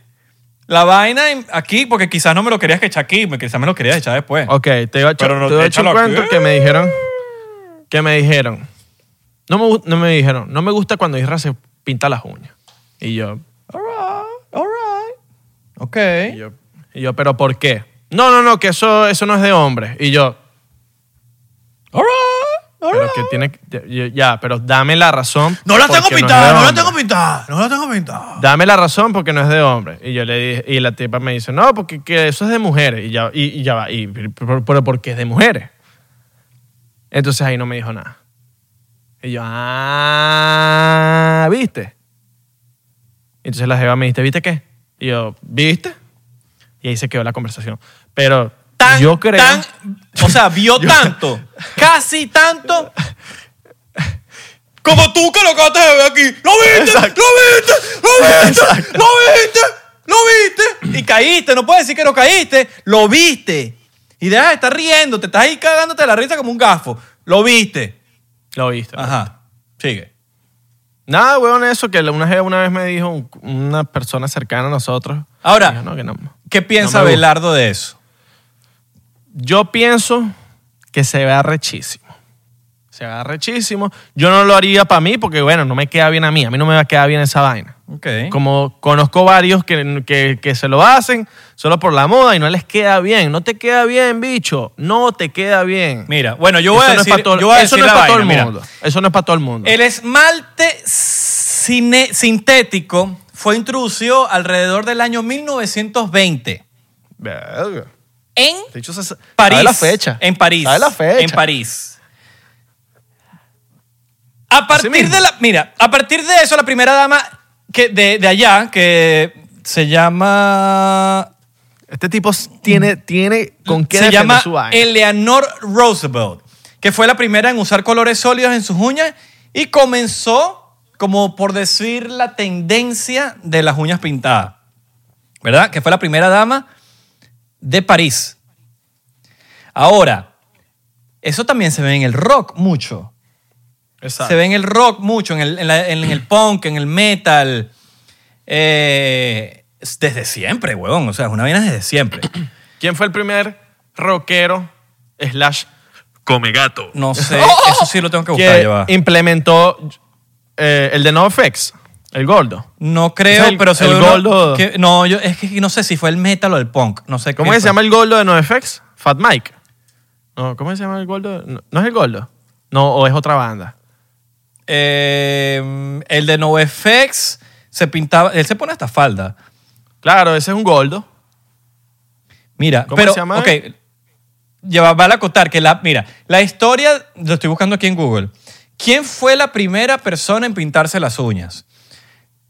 la vaina aquí porque quizás no me lo querías que echar aquí, quizás me lo querías echar después. Ok, te iba a echar, Pero no- te iba a echar un aquí. cuento que me dijeron. Que me dijeron. No me, no me dijeron. No me gusta cuando Isra se pinta las uñas. Y yo. All right, all right. Ok. y yo Y yo, ¿pero por qué? No, no, no, que eso, eso no es de hombre. Y yo, All right, all pero right. que tiene que- ya, pero dame la razón. No la porque tengo de pintada, no, la hombre. tengo pintada, no la tengo pintada. Dame la razón porque no es de hombre. Y yo le dije, y la tipa me dice, no, porque que eso es de mujeres. Y ya, y, y ya va, y, pero, pero ¿por qué es de mujeres? Entonces ahí no me dijo nada. Y yo, ah, ¿viste? Y entonces la jeva me dice, ¿viste qué? Y yo, ¿viste? Y ahí se quedó la conversación. Pero Tan, yo creo... tan- o sea, vio tanto, casi tanto, como tú que lo acabaste de ver aquí. ¿Lo viste? Exacto. ¿Lo viste? ¿Lo viste? Exacto. ¿Lo viste? ¿Lo viste? Y caíste, no puedes decir que no caíste, lo viste. Y deja de estar riendo, te estás ahí cagándote la risa como un gafo. Lo viste. Lo viste. Ajá, sigue. Nada, weón, eso que una jeva una vez me dijo un- una persona cercana a nosotros. Ahora, Dijo, no, que no. ¿Qué piensa No me gusta. Belardo de eso? Yo pienso que se ve arrechísimo. Se ve arrechísimo. Yo no lo haría para mí porque, bueno, no me queda bien a mí. A mí no me va a quedar bien esa vaina. Ok. Como conozco varios que, que- que se lo hacen solo por la moda y no les queda bien. No te queda bien, bicho. No te queda bien. Mira, bueno, yo voy Eso a no es decir, pa' todo- yo voy a eso decir no es para todo el mira. mundo. Eso no es para todo el mundo. El esmalte cine- sintético fue introducido alrededor del año 1920 Verga. en París. la fecha. En París. La fecha. En París. A partir de la. Mira, a partir de eso, la primera dama que de, de allá, que se llama. Este tipo tiene, tiene con qué se defender llama su vaina. Eleanor Roosevelt, que fue la primera en usar colores sólidos en sus uñas y comenzó, como por decir, la tendencia de las uñas pintadas. ¿Verdad? Que fue la primera dama de París. Ahora, eso también se ve en el rock mucho. Exacto. Se ve en el rock mucho, en el, en la- en el punk, en el metal. Eh, es desde siempre, huevón. O sea, es una vaina desde siempre. ¿Quién fue el primer rockero slash come gato No sé, eso sí lo tengo que buscar. que ya va. implementó eh, el de NoFX, el gordo? No creo, Es el- pero el seguro gordo. que- no, yo es que no sé si fue el metal o el punk. No sé ¿Cómo qué que se fue. llama el gordo de NoFX? Fat Mike. No, ¿Cómo se llama el gordo? No, ¿no es el gordo? No, o es otra banda. Eh, el de NoFX se pintaba. Él se pone esta falda. Claro, ese es un gordo. Mira, ¿Cómo pero. se llama Ok. Lleva, vale acotar que la. Mira, la historia. Lo estoy buscando aquí en Google. ¿Quién fue la primera persona en pintarse las uñas?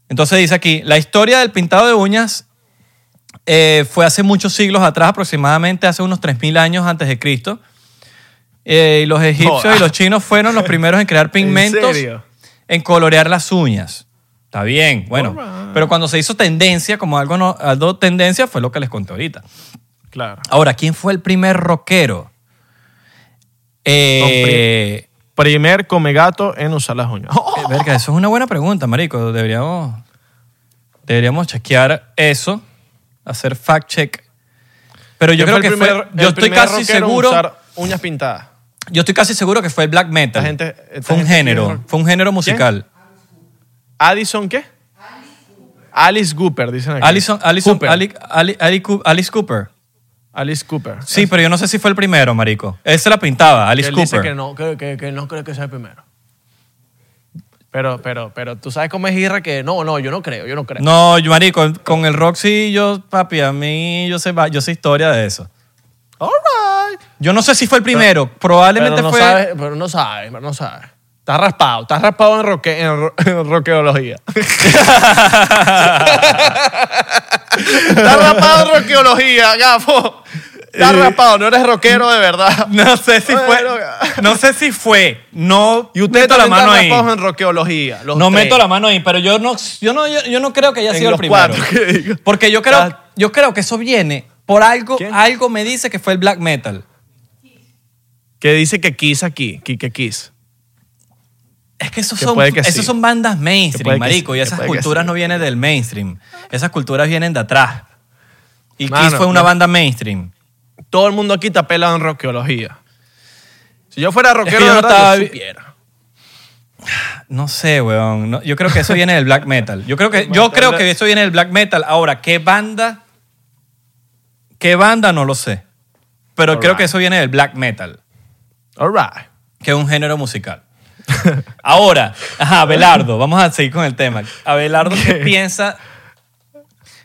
Entonces dice aquí: la historia del pintado de uñas eh, fue hace muchos siglos atrás, aproximadamente hace unos 3.000 años antes de Cristo. Eh, y los egipcios y los chinos fueron los primeros en crear pigmentos serio? en colorear las uñas. Está bien, bueno. Pero cuando se hizo tendencia, como algo, no, algo tendencia, fue lo que les conté ahorita. Claro. Ahora, ¿quién fue el primer rockero? Eh, Primer come gato en usar las uñas. eh, verga, eso es una buena pregunta, marico. Deberíamos, deberíamos chequear eso, hacer fact check. Pero yo ¿Quién creo que el fue, primer- yo estoy primer casi seguro, usar uñas pintadas. Yo estoy casi seguro que fue el black metal. Gente- fue un género, fue un género musical. ¿Addison qué? Alice Cooper, dicen aquí. Alison, Alison, Cooper. Ali- Ali- Ali Coo- Alice Cooper. Alice Cooper. Sí, pero yo no sé si fue el primero, marico. Él se la pintaba, Alice él Cooper. dice que no, que, que- que no creo que sea el primero. Pero, pero, pero, tú sabes cómo es Irra que no, no, yo no creo, yo no creo. No, yo, marico, con el rock sí, yo, papi, a mí yo sé, yo sé historia de eso. All right. Yo no sé si fue el primero, probablemente pero no fue... Pero no sabe, pero no sabe. Estás raspado, estás raspado en, roque, en, ro- en roqueología. estás raspado en roqueología, gafo. Estás raspado, no eres rockero de verdad. No sé si fue, no sé si fue, no Y ustedes meto la mano ahí. en roqueología. los No tres. meto la mano ahí, pero yo no, yo no, yo, yo no creo que haya En sido el los primero. cuatro que digo. Porque yo creo, Ah. yo creo que eso viene por algo, ¿Quién? algo me dice que fue el black metal. Que dice que Kiss aquí, que que Kiss. Es que esos Que son, que esos sí. son bandas mainstream, marico, sí, y esas culturas sí. no vienen del mainstream. Esas culturas vienen de atrás. Y Mano, Kiss fue una no. banda mainstream. Todo el mundo aquí está pelado en roqueología. Si yo fuera rockero, yo no verdad, estaba yo. No sé, weón. No, yo creo que eso viene del black metal. Yo creo que, yo creo que eso viene del black metal. Ahora, ¿qué banda ¿Qué banda? No lo sé. Pero creo Alright. que eso viene del black metal, All right. que es un género musical. Ahora, ajá, Abelardo, vamos a seguir con el tema. Abelardo, ¿qué piensa?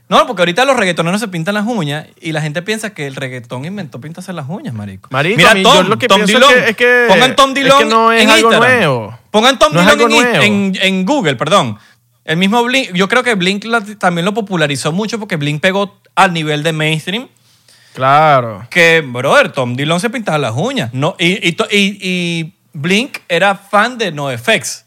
No, porque ahorita los reggaetoneros se pintan las uñas y la gente piensa que el reggaetón inventó pintarse las uñas, marico. Marico, Mira, Tom, yo lo que Tom Dillon. es que- Pongan Tom es que no es en algo Instagram. nuevo. Pongan Tom No Dillon en, en- en Google, perdón. El mismo Blink, yo creo que Blink también lo popularizó mucho porque Blink pegó al nivel de mainstream Claro. que, brother, Tom Dillon se pintaba las uñas. No, y, y, y- Blink era fan de NoFX.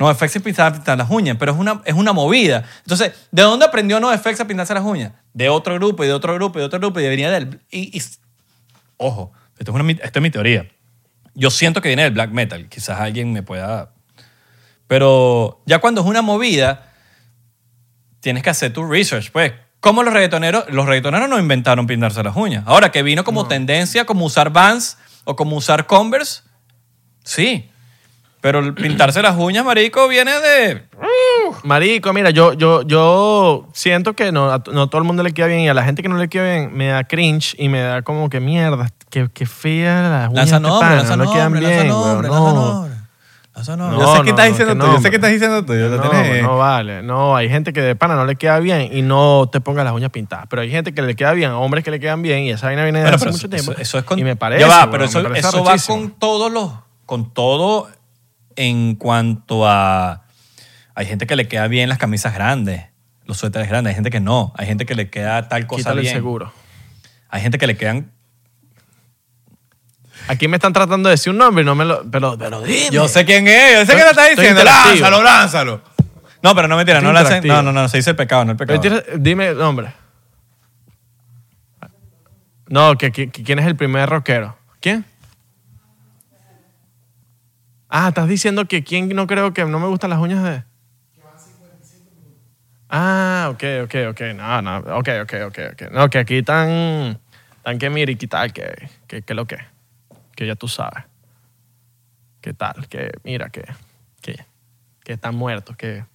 NoFX se pintaba, pintaba las uñas, pero es una, es una movida. Entonces, ¿de dónde aprendió NoFX a pintarse las uñas? De otro grupo, y de otro grupo, y de otro grupo, y venía del... Y, ojo, esto es, una, esto es mi teoría. Yo siento que viene del black metal. Quizás alguien me pueda... Pero ya cuando es una movida, tienes que hacer tu research, pues. Como los reggaetoneros, los reggaetoneros no inventaron pintarse las uñas. Ahora que vino como tendencia, como usar Vans o como usar Converse, sí. Pero el pintarse las uñas, marico, viene de... Marico, mira, yo, yo, yo siento que no, a no todo el mundo le queda bien y a la gente que no le queda bien me da cringe y me da como que mierda, que, que fea las uñas Lanza nombre, lanza nombre, nombre, nombre. No, yo sé qué estás diciendo tú, yo sé qué estás diciendo tú. No, vale, no, hay gente que de pana no le queda bien y no te ponga las uñas pintadas, pero hay gente que le queda bien, hombres que le quedan bien y esa vaina viene de Bueno, hace mucho eso, tiempo. eso- es con... y me parece, Ya va, pero eso, parece eso va con todos los... Con todo en cuanto a... Hay gente que le queda bien las camisas grandes, los suéteres grandes. Hay gente que no. Hay gente que le queda tal cosa Quítale el bien. seguro. Hay gente que le quedan... Aquí me están tratando de decir un nombre y no me lo... Pero, pero dime. Yo sé quién es, yo sé le estás Estoy diciendo. interactivo. Lánzalo, lánzalo. No, pero no mentira, Estoy no lancen- interactivo. No, no, no, se dice el pecado, no el pecado. Dime el nombre. No, que, que- que quién es el primer rockero. ¿Quién? Ah, estás diciendo que quién no creo que no me gustan las uñas de. Ah, ok, ok, ok. No, no, ok, ok, ok, ok. No, que aquí están, están que que tal, que, que, que lo que, que ya tú sabes. ¿Qué tal? Que mira, que, que, que están muertos, que,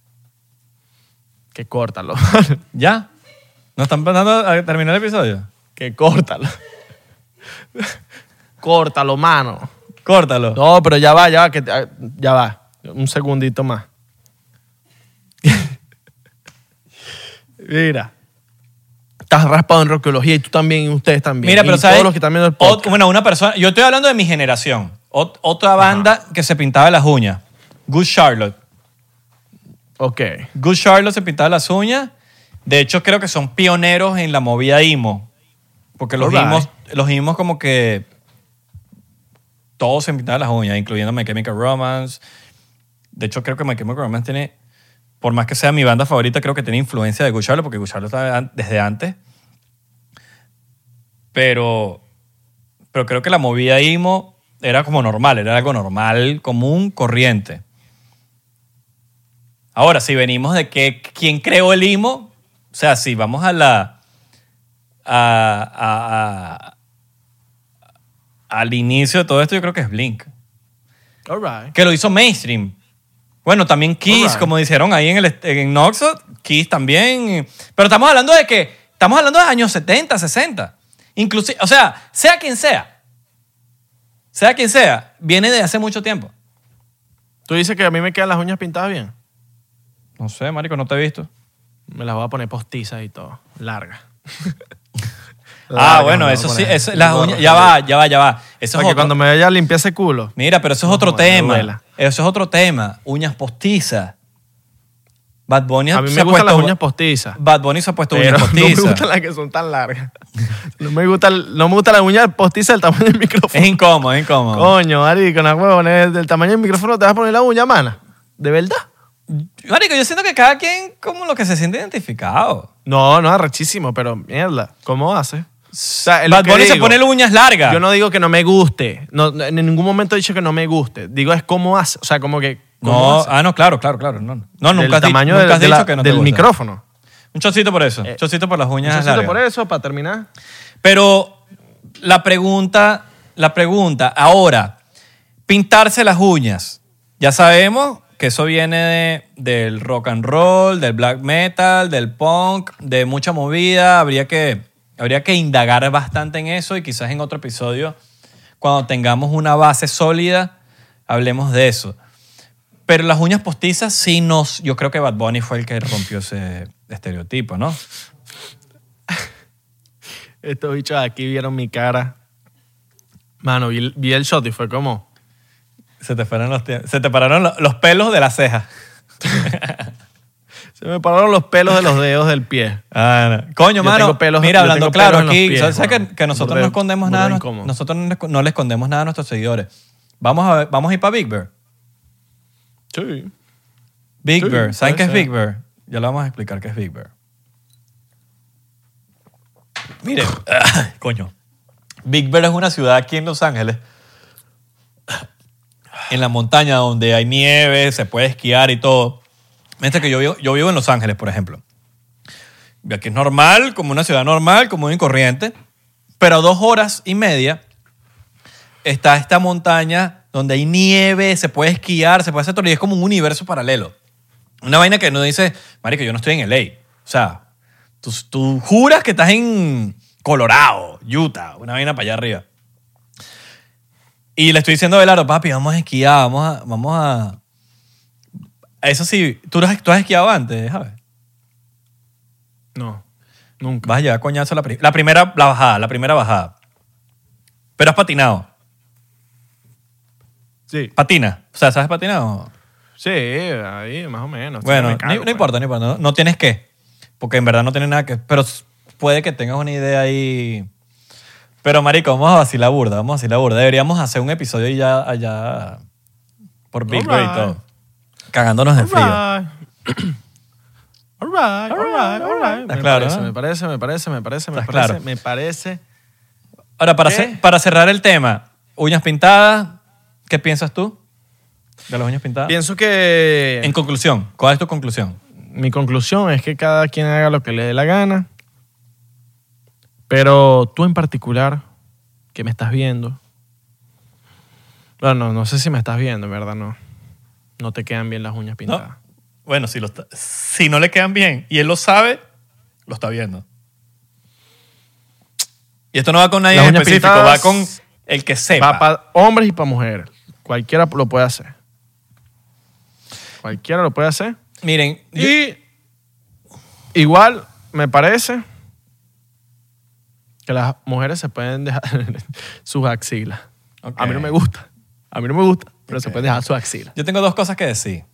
que córtalo. ¿Ya? ¿No están pensando a terminar el episodio? que córtalo. córtalo, mano. Córtalo. No, pero ya va, ya va, que te- ya va. Un segundito más. Mira. Estás raspado en rockeología y tú también, y ustedes también. Mira, pero y ¿sabes? todos los que bueno, una persona... Yo estoy hablando de mi generación. Ot- otra banda que se pintaba las uñas. Good Charlotte. Ok. Good Charlotte se pintaba las uñas. De hecho, creo que son pioneros en la movida emo. Porque los imos, los imos como que todos se pintaban las uñas, incluyendo My Chemical Romance. De hecho, creo que My Chemical Romance tiene, por más que sea mi banda favorita, creo que tiene influencia de Good Charlotte, porque estaba an- desde antes. Pero, pero creo que la movida emo era como normal, era algo normal, común, corriente. Ahora, si venimos de que quién creó el emo, o sea, si vamos a la. a- a- a- al inicio de todo esto, yo creo que es Blink. All right. Que lo hizo mainstream. Bueno, también Kiss, como dijeron ahí en, el, en Oxford, Kiss también. Pero estamos hablando de que. Estamos hablando de años 70, 60. Inclusive, o sea, sea quien sea. Sea quien sea, viene de hace mucho tiempo. Tú dices que a mí me quedan las uñas pintadas bien. No sé, marico, no te he visto. Me las voy a poner postizas y todo. Largas. ah, Largas bueno, eso sí, eso, las uñas, ya va, ya va, ya va. Eso es que cuando me vaya a limpiar ese culo. Mira, pero eso es otro No, tema. Eso es otro tema. Uñas postizas. Bad Bunny A mí me las puesto- uñas postizas. Bad Bunny se ha puesto uñas no me postizas. gustan las que son tan largas. No me gusta, no me gusta la uña postiza del tamaño del micrófono. es incómodo, es incómodo. Coño, marico, no huevones, del tamaño del micrófono te vas a poner la uña, mana. ¿De verdad? Marico, yo siento que cada quien como lo que se siente identificado. No, no, arrechísimo, pero mierda, ¿cómo hace? Sea, Bad Bunny se pone las uñas largas. Yo no digo que no me guste. No, en ningún momento he dicho que no me guste. Digo es cómo hace. O sea, como que. ¿cómo No, hace? ah, no, claro, claro, claro. No, no Del nunca has, di- tamaño nunca del- has de dicho la- que no te del gusta. micrófono. Un chocito por eso. Un chocito por las uñas Necesito largas. por eso, para terminar. Pero la pregunta, la pregunta, ahora, pintarse las uñas. Ya sabemos que eso viene de- del rock and roll, del black metal, del punk, de mucha movida. Habría que Habría que indagar bastante en eso y quizás en otro episodio, cuando tengamos una base sólida, hablemos de eso. Pero las uñas postizas sí nos... Yo creo que Bad Bunny fue el que rompió ese estereotipo, ¿no? Estos bichos aquí vieron mi cara. Mano, vi, vi el shot y fue como... Se te, los, se te pararon lo- los pelos de la ceja. Se me pararon los pelos de los dedos del pie. Ah, no. Coño, Yo mano. tengo pelos- mira, hablando claro aquí, pies, ¿sabes que, que nosotros no escondemos nada? incómodo. Nosotros no le- escondemos nada a nuestros seguidores. Vamos a, ver- vamos a ir para Big Bear. Sí. Big Sí, Bear. ¿Saben qué es. Big Bear? Ya le vamos a explicar qué es Big Bear. Mire, coño. Big Bear es una ciudad aquí en Los Ángeles, en la montaña donde hay nieve, se puede esquiar y todo. Mientras que yo vivo, yo vivo en Los Ángeles, por ejemplo. Aquí es normal, como una ciudad normal, común y corriente, pero a dos horas y media está esta montaña donde hay nieve, se puede esquiar, se puede hacer todo y es como un universo paralelo. Una vaina que no dice, marico, yo no estoy en LA. O sea, tú, tú juras que estás en Colorado, Utah, una vaina para allá arriba. Y le estoy diciendo a Belardo, papi, vamos a esquiar, vamos a... Vamos a... Eso sí, ¿tú, has- tú has esquiado antes, ¿sabes? No, nunca. Vas a llevar coñazo la, pri- la primera la bajada, la primera bajada. Pero has patinado. Sí. Patina. O sea, ¿sabes patinar o...? Sí, ahí más o menos. Bueno, Me no- cago, no, pues. importa, no importa. No, no tienes que. Porque en verdad no tiene nada que. Pero puede que tengas una idea ahí. Pero, marico, vamos a vacilar burda. Vamos a vacilar burda. Deberíamos hacer un episodio ya allá por Big Bear y todo. Cagándonos de frío. Alright. Alright, alright, alright. Está Me claro, parece, ¿no? me parece, me parece, me parece, me Está parece, claro. me parece. Ahora, para, para cerrar el tema, uñas pintadas, ¿qué piensas tú de las uñas pintadas? Pienso que En conclusión, ¿cuál es tu conclusión? mi conclusión es que cada quien haga lo que le dé la gana. Pero tú en particular, que me estás viendo. Bueno, no, no sé si me estás viendo, en verdad, no. No te quedan bien las uñas pintadas. No. Bueno, si, lo está- si no le quedan bien y él lo sabe, lo está viendo. Y esto no va con nadie en específico, va con el que sepa. Va para hombres y para mujeres. Cualquiera lo puede hacer. Cualquiera lo puede hacer. Miren, yo- Y igual me parece que las mujeres se pueden dejar sus axilas. A mí no me gusta. A mí no me gusta, pero se Ok. pueden dejar sus axilas. yo tengo dos cosas que decir.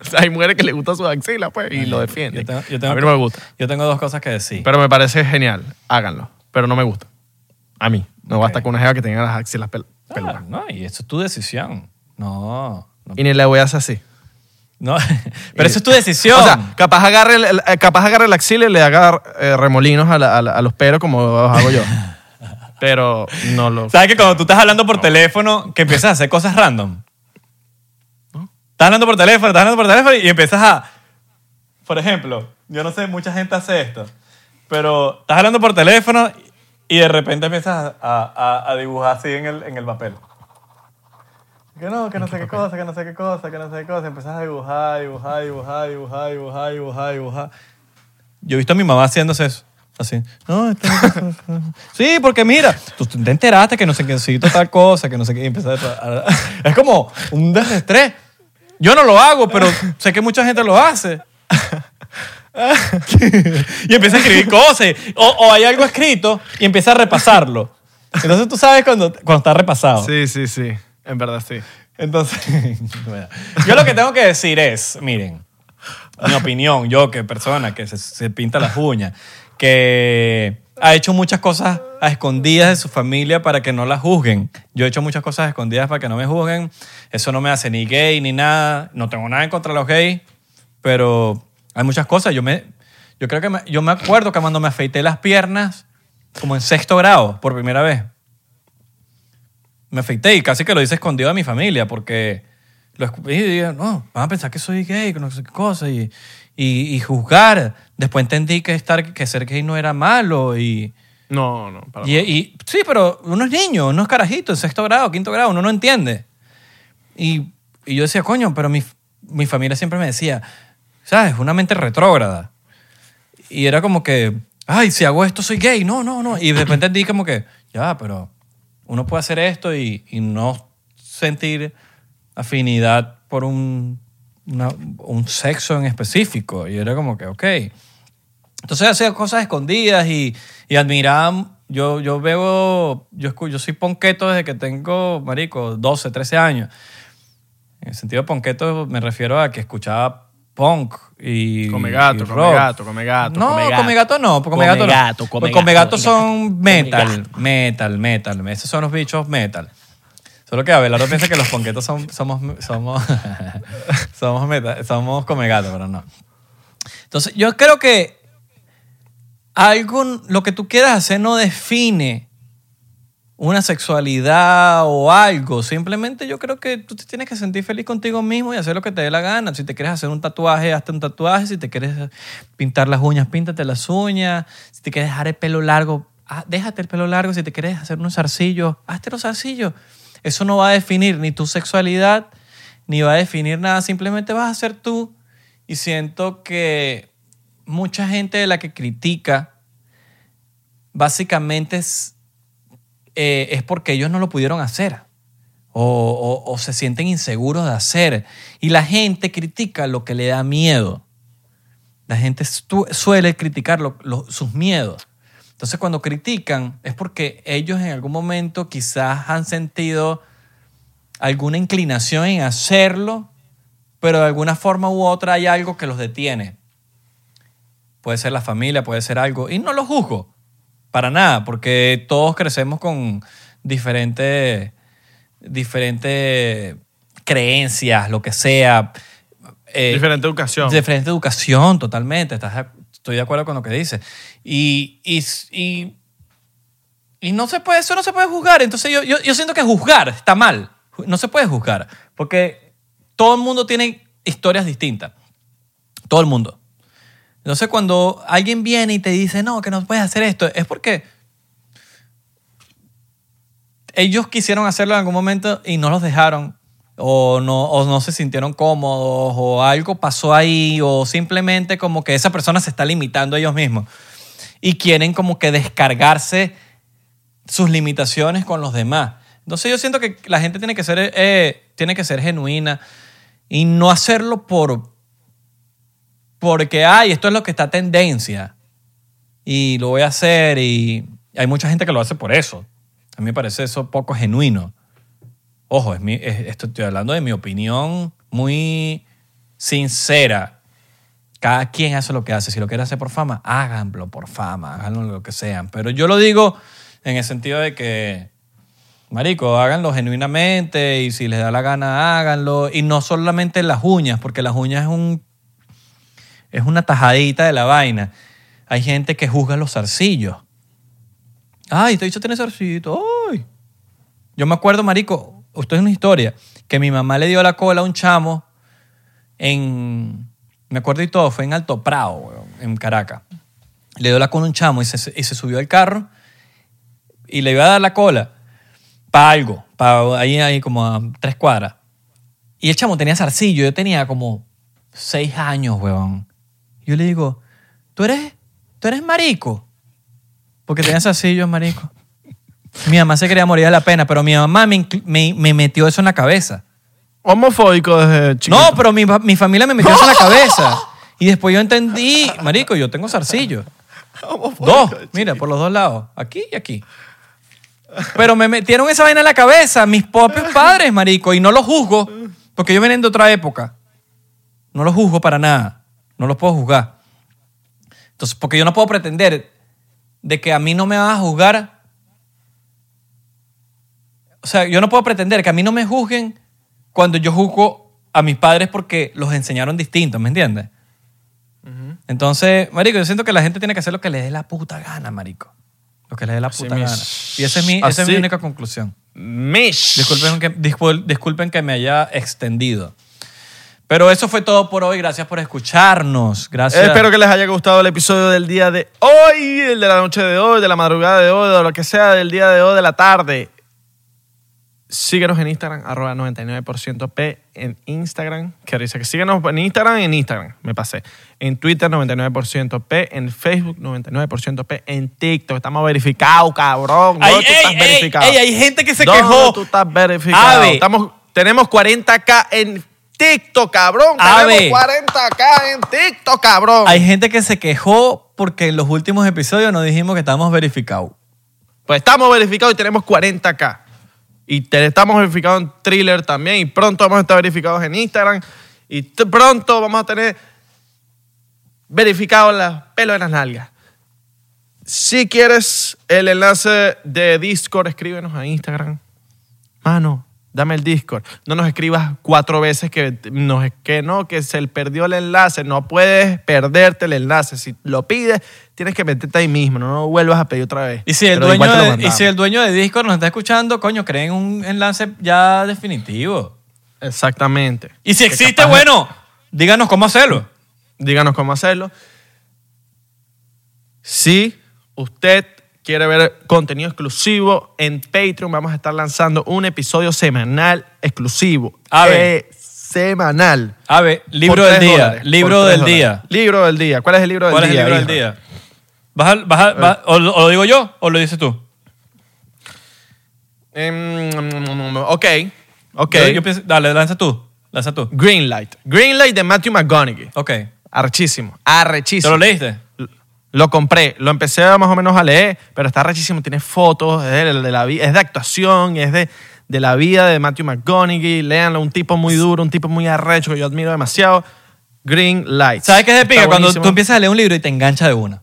O sea, hay mujeres que les gustan sus axilas, pues, y lo Yo defienden. tengo- yo tengo a mí que- no me gusta. Yo tengo dos cosas que decir. Pero me parece genial. Háganlo. Pero no me gusta. A mí. No Ok. basta con una jeva que tenga las axilas pel- Ah, peludas. no, y eso es tu decisión. No, no. Y ni le voy a hacer así. no. Pero eso es tu decisión. O sea, capaz agarre, el- el- capaz agarre la axila y le haga eh, remolinos a, la- a la- a los pelos como los hago yo. Pero no lo... ¿Sabes que cuando tú estás hablando por teléfono, que empiezas a hacer cosas random? Estás hablando por teléfono, estás hablando por teléfono y empiezas a... Por ejemplo, yo no sé, mucha gente hace esto, pero estás hablando por teléfono y de repente empiezas a, a- a dibujar así en el, en el papel. Que no, que no sé qué cosa, que no sé qué cosa, que no sé qué cosa. Empiezas a dibujar, dibujar, dibujar, dibujar, dibujar, dibujar, dibujar. Yo he visto a mi mamá haciéndose eso. Así. No, sí, porque mira, tú te enteraste que no sé qué necesito tal cosa, que no sé qué. a- a- es como un desestrés. Yo no lo hago, pero sé que mucha gente lo hace. y empieza a escribir cosas. O, o hay algo escrito y empieza a repasarlo. Entonces tú sabes cuando, cuando está repasado. Sí, sí, sí. En verdad, sí. Entonces, bueno, yo lo que tengo que decir es, miren, mi opinión, yo que persona que se, se pinta las uñas, que ha hecho muchas cosas a escondidas de su familia para que no la juzguen. Yo he hecho muchas cosas a escondidas para que no me juzguen. Eso no me hace ni gay ni nada. No tengo nada en contra de los gays, pero hay muchas cosas. Yo me, yo creo que yo me acuerdo que cuando me afeité las piernas, como en sexto grado, por primera vez me afeité y casi que lo hice escondido de mi familia porque lo escupí y dije, no, van a pensar que soy gay, que no sé qué cosa y, y, y juzgar. Después entendí que, estar, que ser gay no era malo y, No, no. para y, y- sí, pero uno es niño, uno es carajito, en sexto grado, quinto grado, uno no entiende. Y, y yo decía, coño, pero mi, mi familia siempre me decía, ¿sabes? Una mente retrógrada. Y era como que ay, si hago esto soy gay. No, no, no. Y de repente entendí como que, ya, pero uno puede hacer esto y, y no sentir afinidad por un, una- un sexo en específico. Y era como que, ok. Entonces hacía cosas escondidas y, y admiraba. Yo, yo veo, yo, yo soy ponqueto desde que tengo, marico, 12, 13 años. En el sentido de ponqueto me refiero a que escuchaba punk y Come gato, y come gato, come gato, No, come come gato. no, come, Come gato no. gato, come Pues come gato, gato son metal, come metal, metal. Esos son los bichos metal. Solo que Abelardo piensa que los ponquetos somos, somos, somos, somos come gato, pero no. Entonces, yo creo que algo, lo que tú quieras hacer no define una sexualidad o algo. Simplemente yo creo que tú te tienes que sentir feliz contigo mismo y hacer lo que te dé la gana. Si te quieres hacer un tatuaje, hazte un tatuaje. Si te quieres pintar las uñas, píntate las uñas. Si te quieres dejar el pelo largo, ah, déjate el pelo largo. Si te quieres hacer unos zarcillos, hazte los zarcillos. Eso no va a definir ni tu sexualidad, ni va a definir nada. Simplemente vas a ser tú. Y siento que mucha gente de la que critica básicamente es, eh, es porque ellos no lo pudieron hacer o, se sienten inseguros de hacer. Y la gente critica lo que le da miedo. La gente suele criticar sus miedos. Entonces cuando critican es porque ellos en algún momento quizás han sentido alguna inclinación en hacerlo, pero de alguna forma u otra hay algo que los detiene. Puede ser la familia, puede ser algo. Y no lo juzgo, para nada, porque todos crecemos con diferentes, diferentes creencias, lo que sea. Eh, Diferente educación. Diferente educación, totalmente. Estás estoy de acuerdo con lo que dices. Y, y, y, y no se puede, eso no se puede juzgar. Entonces yo, yo, yo siento que juzgar está mal. No se puede juzgar. Porque todo el mundo tiene historias distintas. Todo el mundo. Entonces cuando alguien viene y te dice, no, que no puedes hacer esto, es porque ellos quisieron hacerlo en algún momento y no los dejaron. O no, o no se sintieron cómodos, o algo pasó ahí, o simplemente como que esa persona se está limitando a ellos mismos. Y quieren como que descargarse sus limitaciones con los demás. Entonces yo siento que la gente tiene que ser, eh, tiene que ser genuina y no hacerlo por porque, ay, esto es lo que está tendencia y lo voy a hacer y hay mucha gente que lo hace por eso. A mí me parece eso poco genuino. Ojo, esto estoy hablando de mi opinión muy sincera. Cada quien hace lo que hace. Si lo quiere hacer por fama, háganlo por fama, háganlo lo que sean. Pero yo lo digo en el sentido de que, marico, háganlo genuinamente y si les da la gana, háganlo. Y no solamente las uñas, porque las uñas es un es una tajadita de la vaina. Hay gente que juzga los zarcillos. Ay, este bicho tiene zarcillito. Ay. Yo me acuerdo, marico, esto es una historia, que mi mamá le dio la cola a un chamo en, me acuerdo y todo, fue en Alto Prado, en Caracas. Le dio la cola a un chamo y se, y se subió al carro y le iba a dar la cola para algo, para ahí, ahí como a tres cuadras. Y el chamo tenía zarcillo, yo tenía como seis años, weón. Yo le digo, ¿tú eres, tú eres marico? Porque tenía zarcillos, marico. Mi mamá se quería morir de la pena, pero mi mamá me, me- me metió eso en la cabeza. Homofóbico desde chiquito. No, pero mi, mi familia me metió eso en la cabeza. Y después yo entendí, marico, yo tengo zarcillo. Homofóbico Dos, mira, por los dos lados, aquí y aquí. Pero me metieron esa vaina en la cabeza, mis propios padres, marico, y no los juzgo, porque ellos vienen de otra época. No los juzgo para nada, no los puedo juzgar. Entonces, porque yo no puedo pretender de que a mí no me van a juzgar. O sea, yo no puedo pretender que a mí no me juzguen cuando yo juzgo a mis padres porque los enseñaron distintos, ¿me entiendes? Entonces, marico, yo siento que la gente tiene que hacer lo que le dé la puta gana, marico. Lo que le dé la Así puta gana. Y esa es mi, esa es mi única conclusión. Mish. Disculpen que, discul- disculpen que me haya extendido. Pero eso fue todo por hoy. Gracias por escucharnos. Gracias. Espero que les haya gustado el episodio del día de hoy, el de la noche de hoy, de la madrugada de hoy, de lo que sea del día de hoy, de la tarde. Síguenos en Instagram, arroba 99%P en Instagram. Que risa que síguenos en Instagram en Instagram, me pasé. En Twitter 99%P, en Facebook 99%P, en TikTok. Estamos verificados, cabrón. ¿Dónde Ay, tú ey, estás ey, verificado? ey, hay gente que se ¿Dónde quejó. tú estás verificado? Ave. Estamos, tenemos 40k en TikTok, cabrón. Ave. Tenemos 40k en TikTok, cabrón. Hay gente que se quejó porque en los últimos episodios nos dijimos que estábamos verificados. Pues estamos verificados y tenemos 40k. Y te- estamos verificados en Thriller también. Y pronto vamos a estar verificados en Instagram. Y pronto vamos a tener verificados los pelos de las nalgas. Si quieres el enlace de Discord, escríbenos a Instagram. Mano, dame el Discord. No nos escribas cuatro veces que, nos, que no, que se perdió el enlace. No puedes perderte el enlace. Si lo pides, tienes que meterte ahí mismo. No lo vuelvas a pedir otra vez. Y si, el Pero dueño de, y si el dueño de Discord nos está escuchando, coño, creen un enlace ya definitivo. Exactamente. Y si existe, bueno, díganos cómo hacerlo. Díganos cómo hacerlo. Si usted quiere ver contenido exclusivo en Patreon, vamos a estar lanzando un episodio semanal exclusivo. A ver. Eh, semanal. A ver, libro del día. dólares, libro del dólares. día. Libro del día. ¿Cuál es el libro del ¿Cuál es el día? libro del día? ¿Vas a- vas a- vas- o, lo, o lo digo yo o lo dices tú? Em, ok. Ok. Yo- yo pienso- dale, lanza tú. Lanza tú. Greenlight. Greenlight de Matthew McConaughey. Ok. Arrechísimo. ¿Te Arrechísimo. lo leíste? Lo compré, lo empecé más o menos a leer, pero está rechísimo, tiene fotos, es de, de la, es de actuación, es de, de la vida de Matthew McConaughey, léanlo, un tipo muy duro, un tipo muy arrecho que yo admiro demasiado. Green Light. ¿Sabes qué es de pica? Cuando tú empiezas a leer un libro y te engancha de una.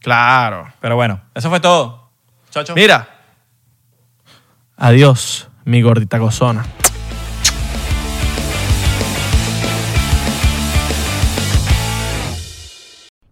Claro. Pero bueno, eso fue todo. Chacho. Mira. Adiós, mi gordita gozona.